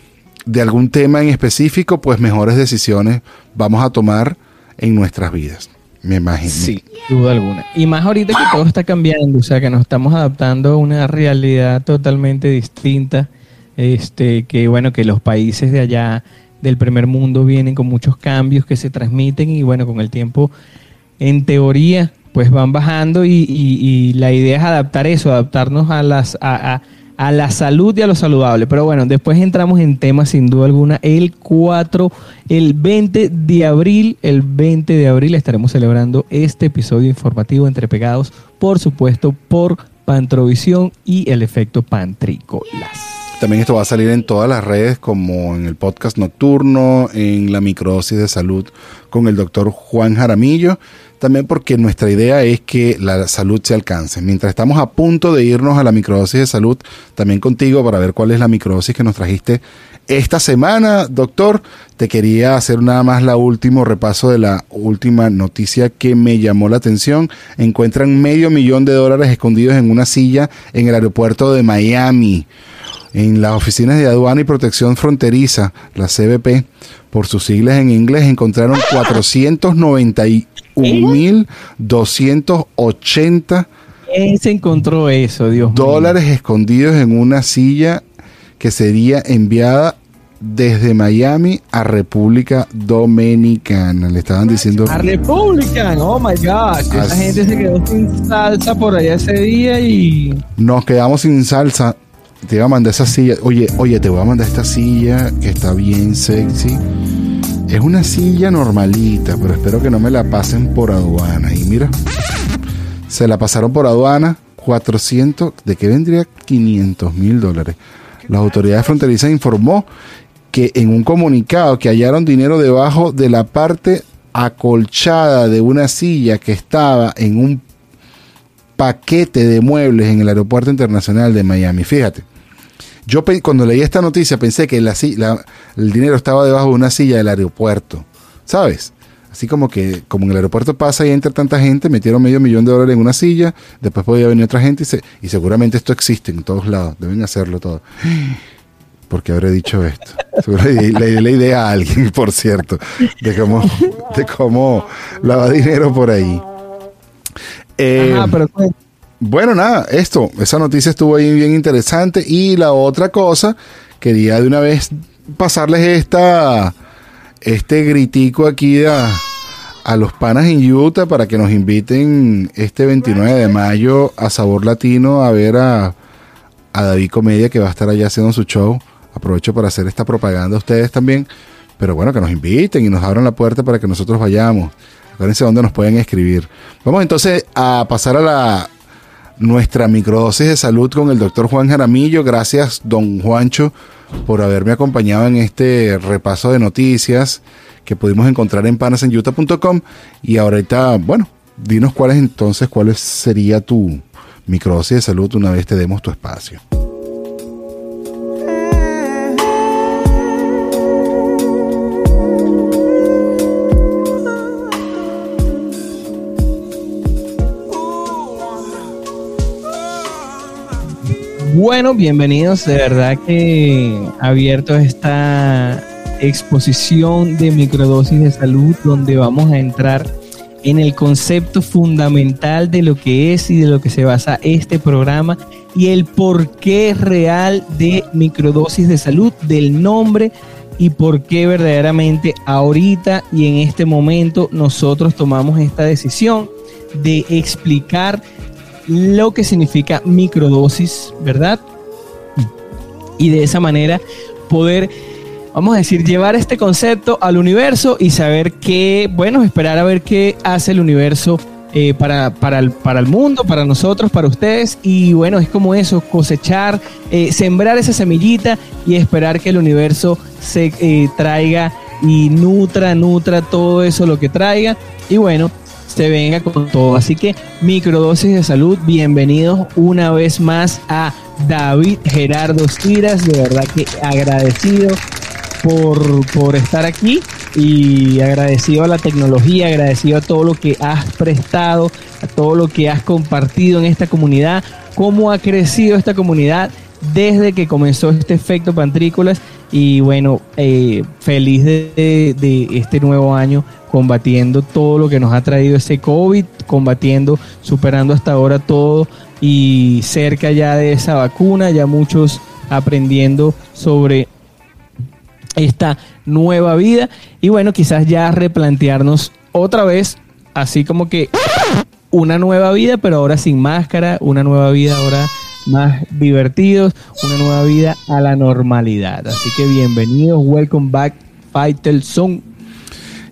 [SPEAKER 1] de algún tema en específico, pues mejores decisiones vamos a tomar en nuestras vidas. Me imagino.
[SPEAKER 2] Sí, sin duda alguna. Y más ahorita que todo está cambiando, o sea, que nos estamos adaptando a una realidad totalmente distinta, este, que bueno, que los países de allá del primer mundo vienen con muchos cambios que se transmiten y bueno, con el tiempo, en teoría, pues van bajando y, y- y la idea es adaptar eso, adaptarnos a las a, a- a la salud y a lo saludable. Pero bueno, después entramos en temas sin duda alguna. El 4, el 20 de abril, el 20 de abril estaremos celebrando este episodio informativo entre pegados, por supuesto, por Pantrovisión y el efecto Pantrícolas.
[SPEAKER 1] También esto va a salir en todas las redes, como en el podcast nocturno, en la microdosis de salud con el doctor Juan Jaramillo también porque nuestra idea es que la salud se alcance. Mientras estamos a punto de irnos a la microdosis de salud, también contigo para ver cuál es la microdosis que nos trajiste esta semana, doctor. Te quería hacer nada más la último repaso de la última noticia que me llamó la atención. Encuentran medio millón de dólares escondidos en una silla en el aeropuerto de Miami en las oficinas de aduana y protección fronteriza, la CBP, por sus siglas en inglés, encontraron 491
[SPEAKER 2] 1.280 se encontró eso, Dios
[SPEAKER 1] dólares escondidos en una silla que sería enviada desde Miami a República Dominicana. Le estaban diciendo.
[SPEAKER 2] A República, oh my gosh. Esa gente se quedó sin salsa por allá ese día y.
[SPEAKER 1] Nos quedamos sin salsa. Te iba a mandar esa silla. Oye, oye, te voy a mandar esta silla que está bien sexy. Es una silla normalita, pero espero que no me la pasen por aduana. Y mira, se la pasaron por aduana 400, ¿de qué vendría 500 mil dólares? Las autoridades fronterizas informó que en un comunicado que hallaron dinero debajo de la parte acolchada de una silla que estaba en un paquete de muebles en el aeropuerto internacional de Miami. Fíjate, yo cuando leí esta noticia pensé que la, si- la- el dinero estaba debajo de una silla del aeropuerto, ¿sabes? Así como que, como en el aeropuerto pasa y entra tanta gente, metieron medio millón de dólares en una silla, después podía venir otra gente y, se, y seguramente esto existe en todos lados, deben hacerlo todo. ¿Por qué habré dicho esto? Seguro le, le di la idea a alguien, por cierto, de cómo, de cómo lava dinero por ahí. Eh,
[SPEAKER 2] Ajá, pero
[SPEAKER 1] bueno, nada, esto, esa noticia estuvo ahí bien interesante. Y la otra cosa, quería de una vez pasarles esta, este gritico aquí a, a los panas en Utah para que nos inviten este 29 de mayo a Sabor Latino a ver a, a David Comedia que va a estar allá haciendo su show. Aprovecho para hacer esta propaganda a ustedes también. Pero bueno, que nos inviten y nos abran la puerta para que nosotros vayamos. Acuérdense dónde nos pueden escribir. Vamos entonces a pasar a la nuestra microdosis de salud con el doctor Juan Jaramillo. Gracias, don Juancho, por haberme acompañado en este repaso de noticias que pudimos encontrar en panasenyuta.com. Y ahorita, bueno, dinos cuál es entonces, cuál sería tu microdosis de salud una vez te demos tu espacio.
[SPEAKER 2] Bueno, bienvenidos. De verdad que abierto esta exposición de microdosis de salud donde vamos a entrar en el concepto fundamental de lo que es y de lo que se basa este programa y el porqué real de microdosis de salud, del nombre y por qué verdaderamente ahorita y en este momento nosotros tomamos esta decisión de explicar lo que significa microdosis, ¿verdad? Y de esa manera poder, vamos a decir, llevar este concepto al universo y saber qué, bueno, esperar a ver qué hace el universo eh, para, para, el, para el mundo, para nosotros, para ustedes. Y bueno, es como eso, cosechar, eh, sembrar esa semillita y esperar que el universo se eh, traiga y nutra, nutra todo eso lo que traiga. Y bueno, se venga con todo. Así que microdosis de salud, bienvenidos una vez más a David Gerardo Stiras, de verdad que agradecido por, por estar aquí y agradecido a la tecnología, agradecido a todo lo que has prestado, a todo lo que has compartido en esta comunidad, cómo ha crecido esta comunidad desde que comenzó este efecto pantrícolas y bueno, eh, feliz de, de, este nuevo año combatiendo todo lo que nos ha traído ese COVID, combatiendo, superando hasta ahora todo y cerca ya de esa vacuna, ya muchos aprendiendo sobre esta nueva vida. Y bueno, quizás ya replantearnos otra vez, así como que una nueva vida, pero ahora sin máscara, una nueva vida ahora más divertidos, una nueva vida a la normalidad. Así que bienvenidos, welcome back, Faitelson.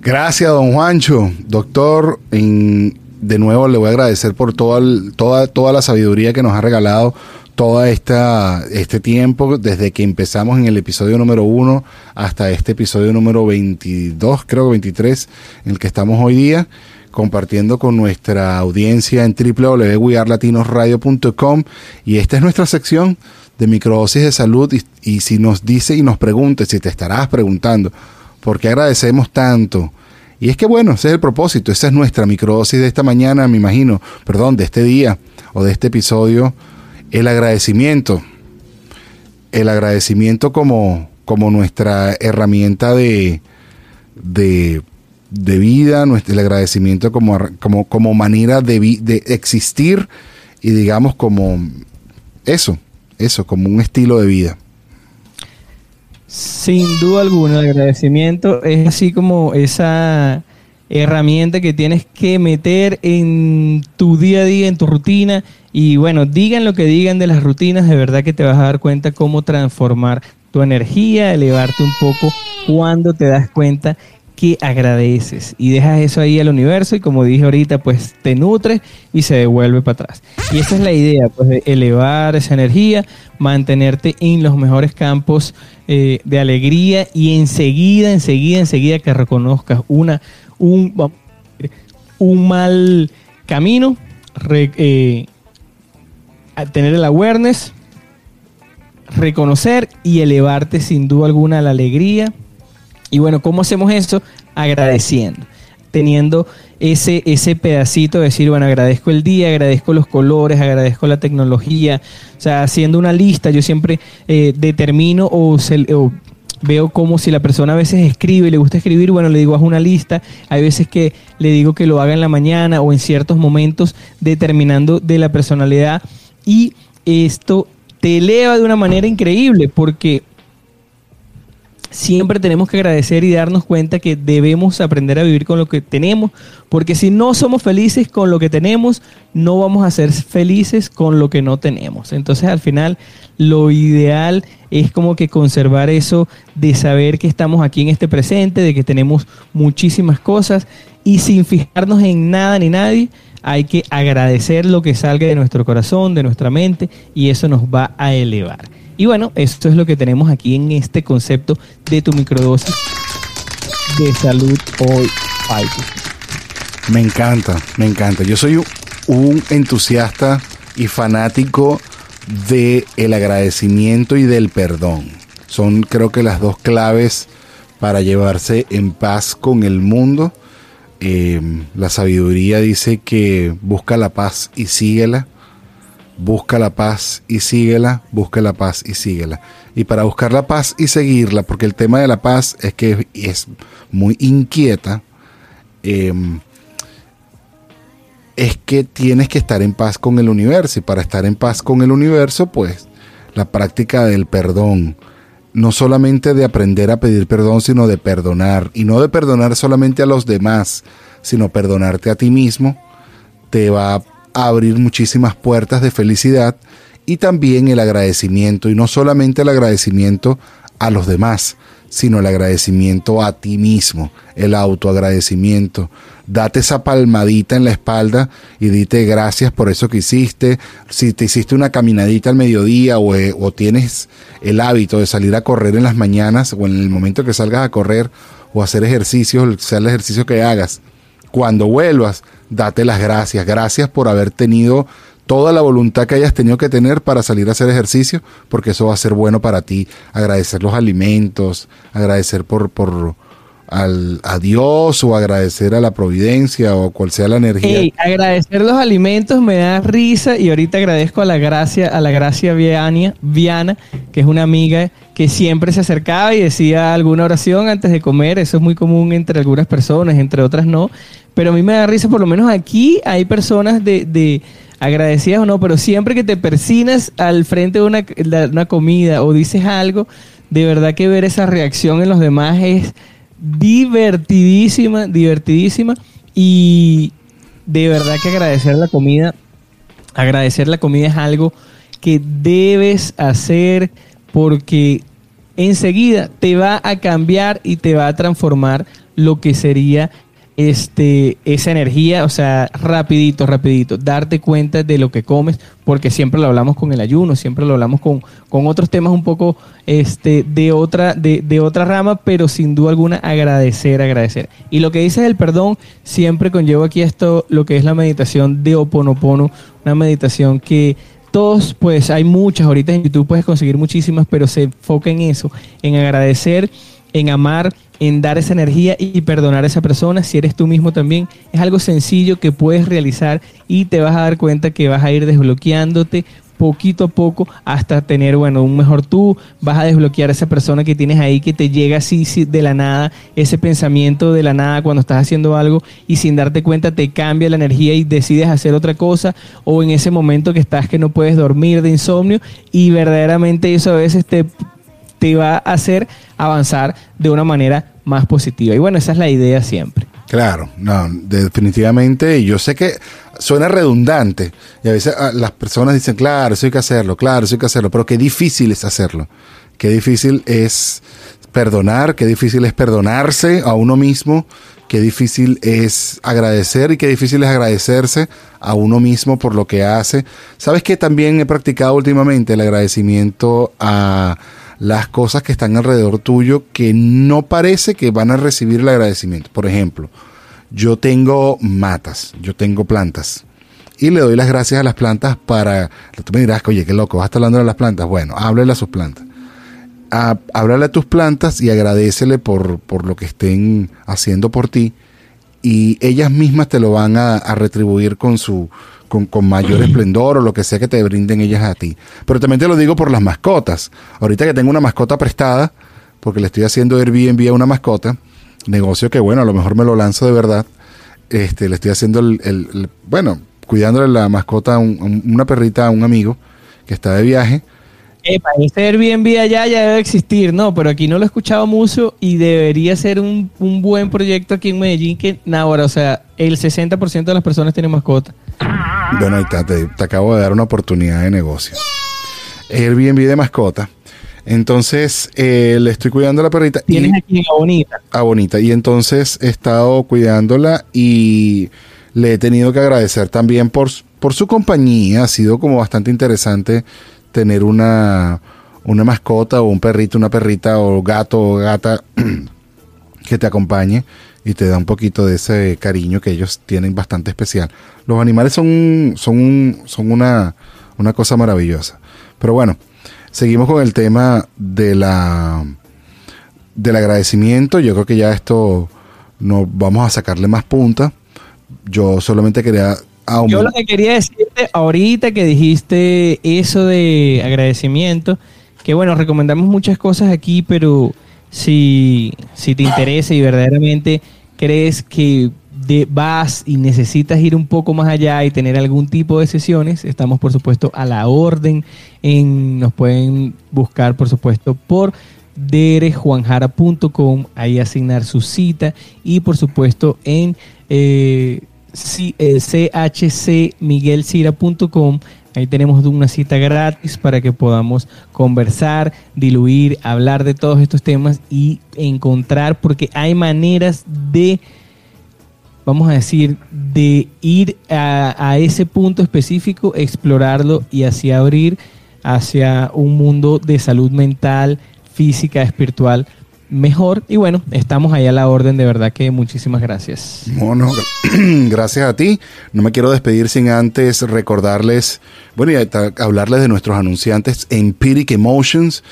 [SPEAKER 1] Gracias, don Juancho. Doctor, en, de nuevo le voy a agradecer por toda, toda, toda la sabiduría que nos ha regalado todo este tiempo, desde que empezamos en el episodio número uno hasta este episodio número 22, creo que 23, en el que estamos hoy día, compartiendo con nuestra audiencia en www.wearlatinosradio.com y esta es nuestra sección de microdosis de salud y, si nos dice y nos pregunte, si te estarás preguntando, ¿por qué agradecemos tanto? Y es que bueno, ese es el propósito, esa es nuestra microdosis de esta mañana, me imagino, perdón, de este día o de este episodio, el agradecimiento. El agradecimiento como, como nuestra herramienta de, de, de vida, el agradecimiento como, como, como manera de, de existir y digamos como eso, eso, como un estilo de vida.
[SPEAKER 2] Sin duda alguna, el agradecimiento es así como esa herramienta que tienes que meter en tu día a día, en tu rutina. Y bueno, digan lo que digan de las rutinas, de verdad que te vas a dar cuenta cómo transformar tu energía, elevarte un poco cuando te das cuenta que agradeces y dejas eso ahí al universo y como dije ahorita, pues te nutres y se devuelve para atrás. Y esa es la idea, pues elevar esa energía, mantenerte en los mejores campos eh, de alegría y enseguida, enseguida, enseguida que reconozcas una, un, un mal camino, eh, tener el awareness, reconocer y elevarte sin duda alguna a la alegría. Y bueno, ¿cómo hacemos eso? Agradeciendo. teniendo ese, ese pedacito de decir, bueno, agradezco el día, agradezco los colores, agradezco la tecnología, o sea, haciendo una lista, yo siempre eh, determino o, o veo como si la persona a veces escribe y le gusta escribir, bueno, le digo haz una lista, hay veces que le digo que lo haga en la mañana o en ciertos momentos determinando de la personalidad y esto te eleva de una manera increíble porque siempre tenemos que agradecer y darnos cuenta que debemos aprender a vivir con lo que tenemos, porque si no somos felices con lo que tenemos, no vamos a ser felices con lo que no tenemos. Entonces al final lo ideal es como que conservar eso de saber que estamos aquí en este presente, de que tenemos muchísimas cosas y sin fijarnos en nada ni nadie, hay que agradecer lo que salga de nuestro corazón, de nuestra mente y eso nos va a elevar. Y bueno, esto es lo que tenemos aquí en este concepto de tu microdosis de salud hoy.
[SPEAKER 1] Me encanta, me encanta. Yo soy un entusiasta y fanático de el agradecimiento y del perdón. Son creo que las dos claves para llevarse en paz con el mundo. Eh, la sabiduría dice que busca la paz y síguela busca la paz y síguela, busca la paz y síguela. Y para buscar la paz y seguirla, porque el tema de la paz es que es muy inquieta, em, es que tienes que estar en paz con el universo. Y para estar en paz con el universo, pues la práctica del perdón. No solamente de aprender a pedir perdón, sino de perdonar. Y no de perdonar solamente a los demás, sino perdonarte a ti mismo, te va a abrir muchísimas puertas de felicidad y también el agradecimiento, y no solamente el agradecimiento a los demás, sino el agradecimiento a ti mismo, el autoagradecimiento. Date esa palmadita en la espalda y dite gracias por eso que hiciste. Si te hiciste una caminadita al mediodía o, eh, o tienes el hábito de salir a correr en las mañanas o en el momento que salgas a correr o hacer ejercicios, sea el ejercicio que hagas, cuando vuelvas, date las gracias. Gracias por haber tenido toda la voluntad que hayas tenido que tener para salir a hacer ejercicio, porque eso va a ser bueno para ti. Agradecer los alimentos, agradecer por, por al, a Dios o agradecer a la providencia o cual sea la energía.
[SPEAKER 2] agradecer los alimentos me da risa y ahorita agradezco a la gracia, a la gracia Viana, Viana, que es una amiga que siempre se acercaba y decía alguna oración antes de comer. Eso es muy común entre algunas personas, entre otras no. Pero a mí me da risa, por lo menos aquí hay personas de, de agradecidas o no, pero siempre que te persinas al frente de una, una comida o dices algo, de verdad que ver esa reacción en los demás es divertidísima, divertidísima. Y de verdad que agradecer la comida, agradecer la comida es algo que debes hacer porque enseguida te va a cambiar y te va a transformar lo que sería este, esa energía, o sea, rapidito, rapidito, darte cuenta de lo que comes, porque siempre lo hablamos con el ayuno, siempre lo hablamos con, con otros temas un poco este, de, otra, de, de, otra rama, pero sin duda alguna agradecer, agradecer. Y lo que dices del perdón, siempre conllevo aquí esto, lo que es la meditación de Oponopono, una meditación que todos, pues hay muchas, ahorita en YouTube puedes conseguir muchísimas, pero se enfoca en eso, en agradecer, en amar, en dar esa energía y perdonar a esa persona, si eres tú mismo también, es algo sencillo que puedes realizar y te vas a dar cuenta que vas a ir desbloqueándote poquito a poco hasta tener, bueno, un mejor tú, vas a desbloquear a esa persona que tienes ahí que te llega así de la nada, ese pensamiento de la nada cuando estás haciendo algo y sin darte cuenta te cambia la energía y decides hacer otra cosa o en ese momento que estás que no puedes dormir de insomnio y verdaderamente eso a veces te te va a hacer avanzar de una manera más positiva. Y bueno, esa es la idea siempre.
[SPEAKER 1] Claro, no, definitivamente. Yo sé que suena redundante y a veces ah, las personas dicen, claro, eso hay que hacerlo, claro, eso hay que hacerlo, pero qué difícil es hacerlo. Qué difícil es perdonar, qué difícil es perdonarse a uno mismo, qué difícil es agradecer y qué difícil es agradecerse a uno mismo por lo que hace. ¿Sabes que también he practicado últimamente el agradecimiento a las cosas que están alrededor tuyo que no parece que van a recibir el agradecimiento. Por ejemplo, yo tengo matas, yo tengo plantas. Y le doy las gracias a las plantas para... Tú me dirás, oye, qué loco, vas a estar hablando de las plantas. Bueno, háblale a sus plantas. háblale a tus plantas y agradecele por, por lo que estén haciendo por ti. y ellas mismas te lo van a, a retribuir con su con, con mayor esplendor o lo que sea que te brinden ellas a ti. Pero también te lo digo por las mascotas. Ahorita que tengo una mascota prestada, porque le estoy haciendo Airbnb a una mascota, negocio que bueno, a lo mejor me lo lanzo de verdad. Este, le estoy haciendo el, el- el- bueno, cuidándole la mascota a, un- a un- una perrita a un amigo que está de viaje.
[SPEAKER 2] Epa, este Airbnb allá ya debe existir, ¿no? Pero aquí no lo he escuchado mucho y debería ser un, un buen proyecto aquí en Medellín que, ahora, o sea, el 60% de las personas tienen mascota.
[SPEAKER 1] Bueno, ahí está, te, te acabo de dar una oportunidad de negocio. Airbnb de mascota. Entonces, eh, le estoy cuidando a la perrita. y-
[SPEAKER 2] Tienes aquí en La Bonita.
[SPEAKER 1] Ah, bonita. Y entonces he estado cuidándola y le he tenido que agradecer también por, por su compañía. Ha sido como bastante interesante tener una, una mascota o un perrito, una perrita o gato o gata que te acompañe y te da un poquito de ese cariño que ellos tienen bastante especial. Los animales son, son, son una, una cosa maravillosa. Pero bueno, seguimos con el tema de la del agradecimiento. Yo creo que ya esto no vamos a sacarle más punta. Yo solamente quería
[SPEAKER 2] Yo
[SPEAKER 1] aumentar.
[SPEAKER 2] lo que quería decirte ahorita que dijiste eso de agradecimiento, que bueno, recomendamos muchas cosas aquí, pero si, si te interesa y verdaderamente crees que de- vas y necesitas ir un poco más allá y tener algún tipo de sesiones, estamos por supuesto a la orden. En, nos pueden buscar por supuesto por derejuanjara.com, ahí asignar su cita y por supuesto en eh, chcmiguelcira.com. Ahí tenemos una cita gratis para que podamos conversar, diluir, hablar de todos estos temas y encontrar, porque hay maneras de, vamos a decir, de ir a, a ese punto específico, explorarlo y así abrir hacia un mundo de salud mental, física, espiritual mejor. Y bueno, estamos ahí a la orden, de verdad que muchísimas gracias.
[SPEAKER 1] Mono, gracias a ti. No me quiero despedir sin antes recordarles, bueno, y hablarles de nuestros anunciantes Empiric Emotions.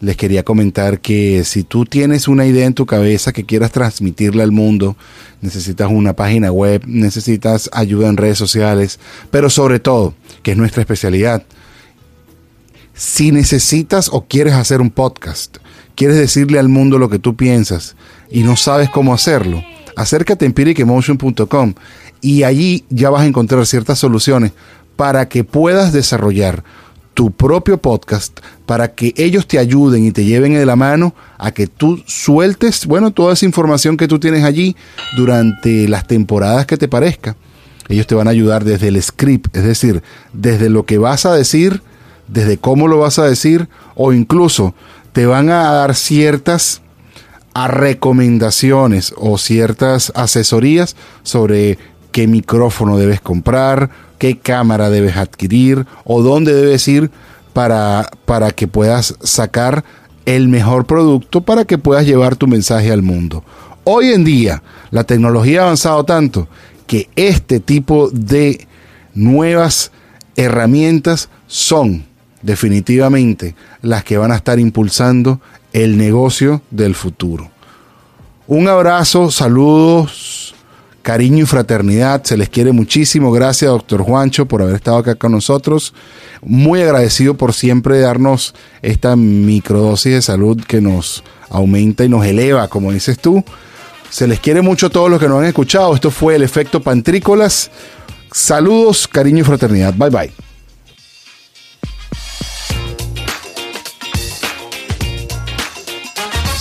[SPEAKER 1] Les quería comentar que si tú tienes una idea en tu cabeza que quieras transmitirle al mundo, necesitas una página web, necesitas ayuda en redes sociales, pero sobre todo, que es nuestra especialidad, si necesitas o quieres hacer un podcast, quieres decirle al mundo lo que tú piensas y no sabes cómo hacerlo, acércate a empiricemotion.com y allí ya vas a encontrar ciertas soluciones para que puedas desarrollar tu propio podcast, para que ellos te ayuden y te lleven de la mano a que tú sueltes, bueno, toda esa información que tú tienes allí durante las temporadas que te parezca. Ellos te van a ayudar desde el script, es decir, desde lo que vas a decir, desde cómo lo vas a decir, o incluso te van a dar ciertas a recomendaciones o ciertas asesorías sobre qué micrófono debes comprar, qué cámara debes adquirir o dónde debes ir para, para que puedas sacar el mejor producto para que puedas llevar tu mensaje al mundo. Hoy en día la tecnología ha avanzado tanto que este tipo de nuevas herramientas son definitivamente las que van a estar impulsando el negocio del futuro. Un abrazo, saludos, cariño y fraternidad. Se les quiere muchísimo. Gracias, doctor Juancho, por haber estado acá con nosotros. Muy agradecido por siempre darnos esta microdosis de salud que nos aumenta y nos eleva, como dices tú. Se les quiere mucho a todos los que nos han escuchado. Esto fue el efecto Pantrícolas. Saludos, cariño y fraternidad. Bye bye.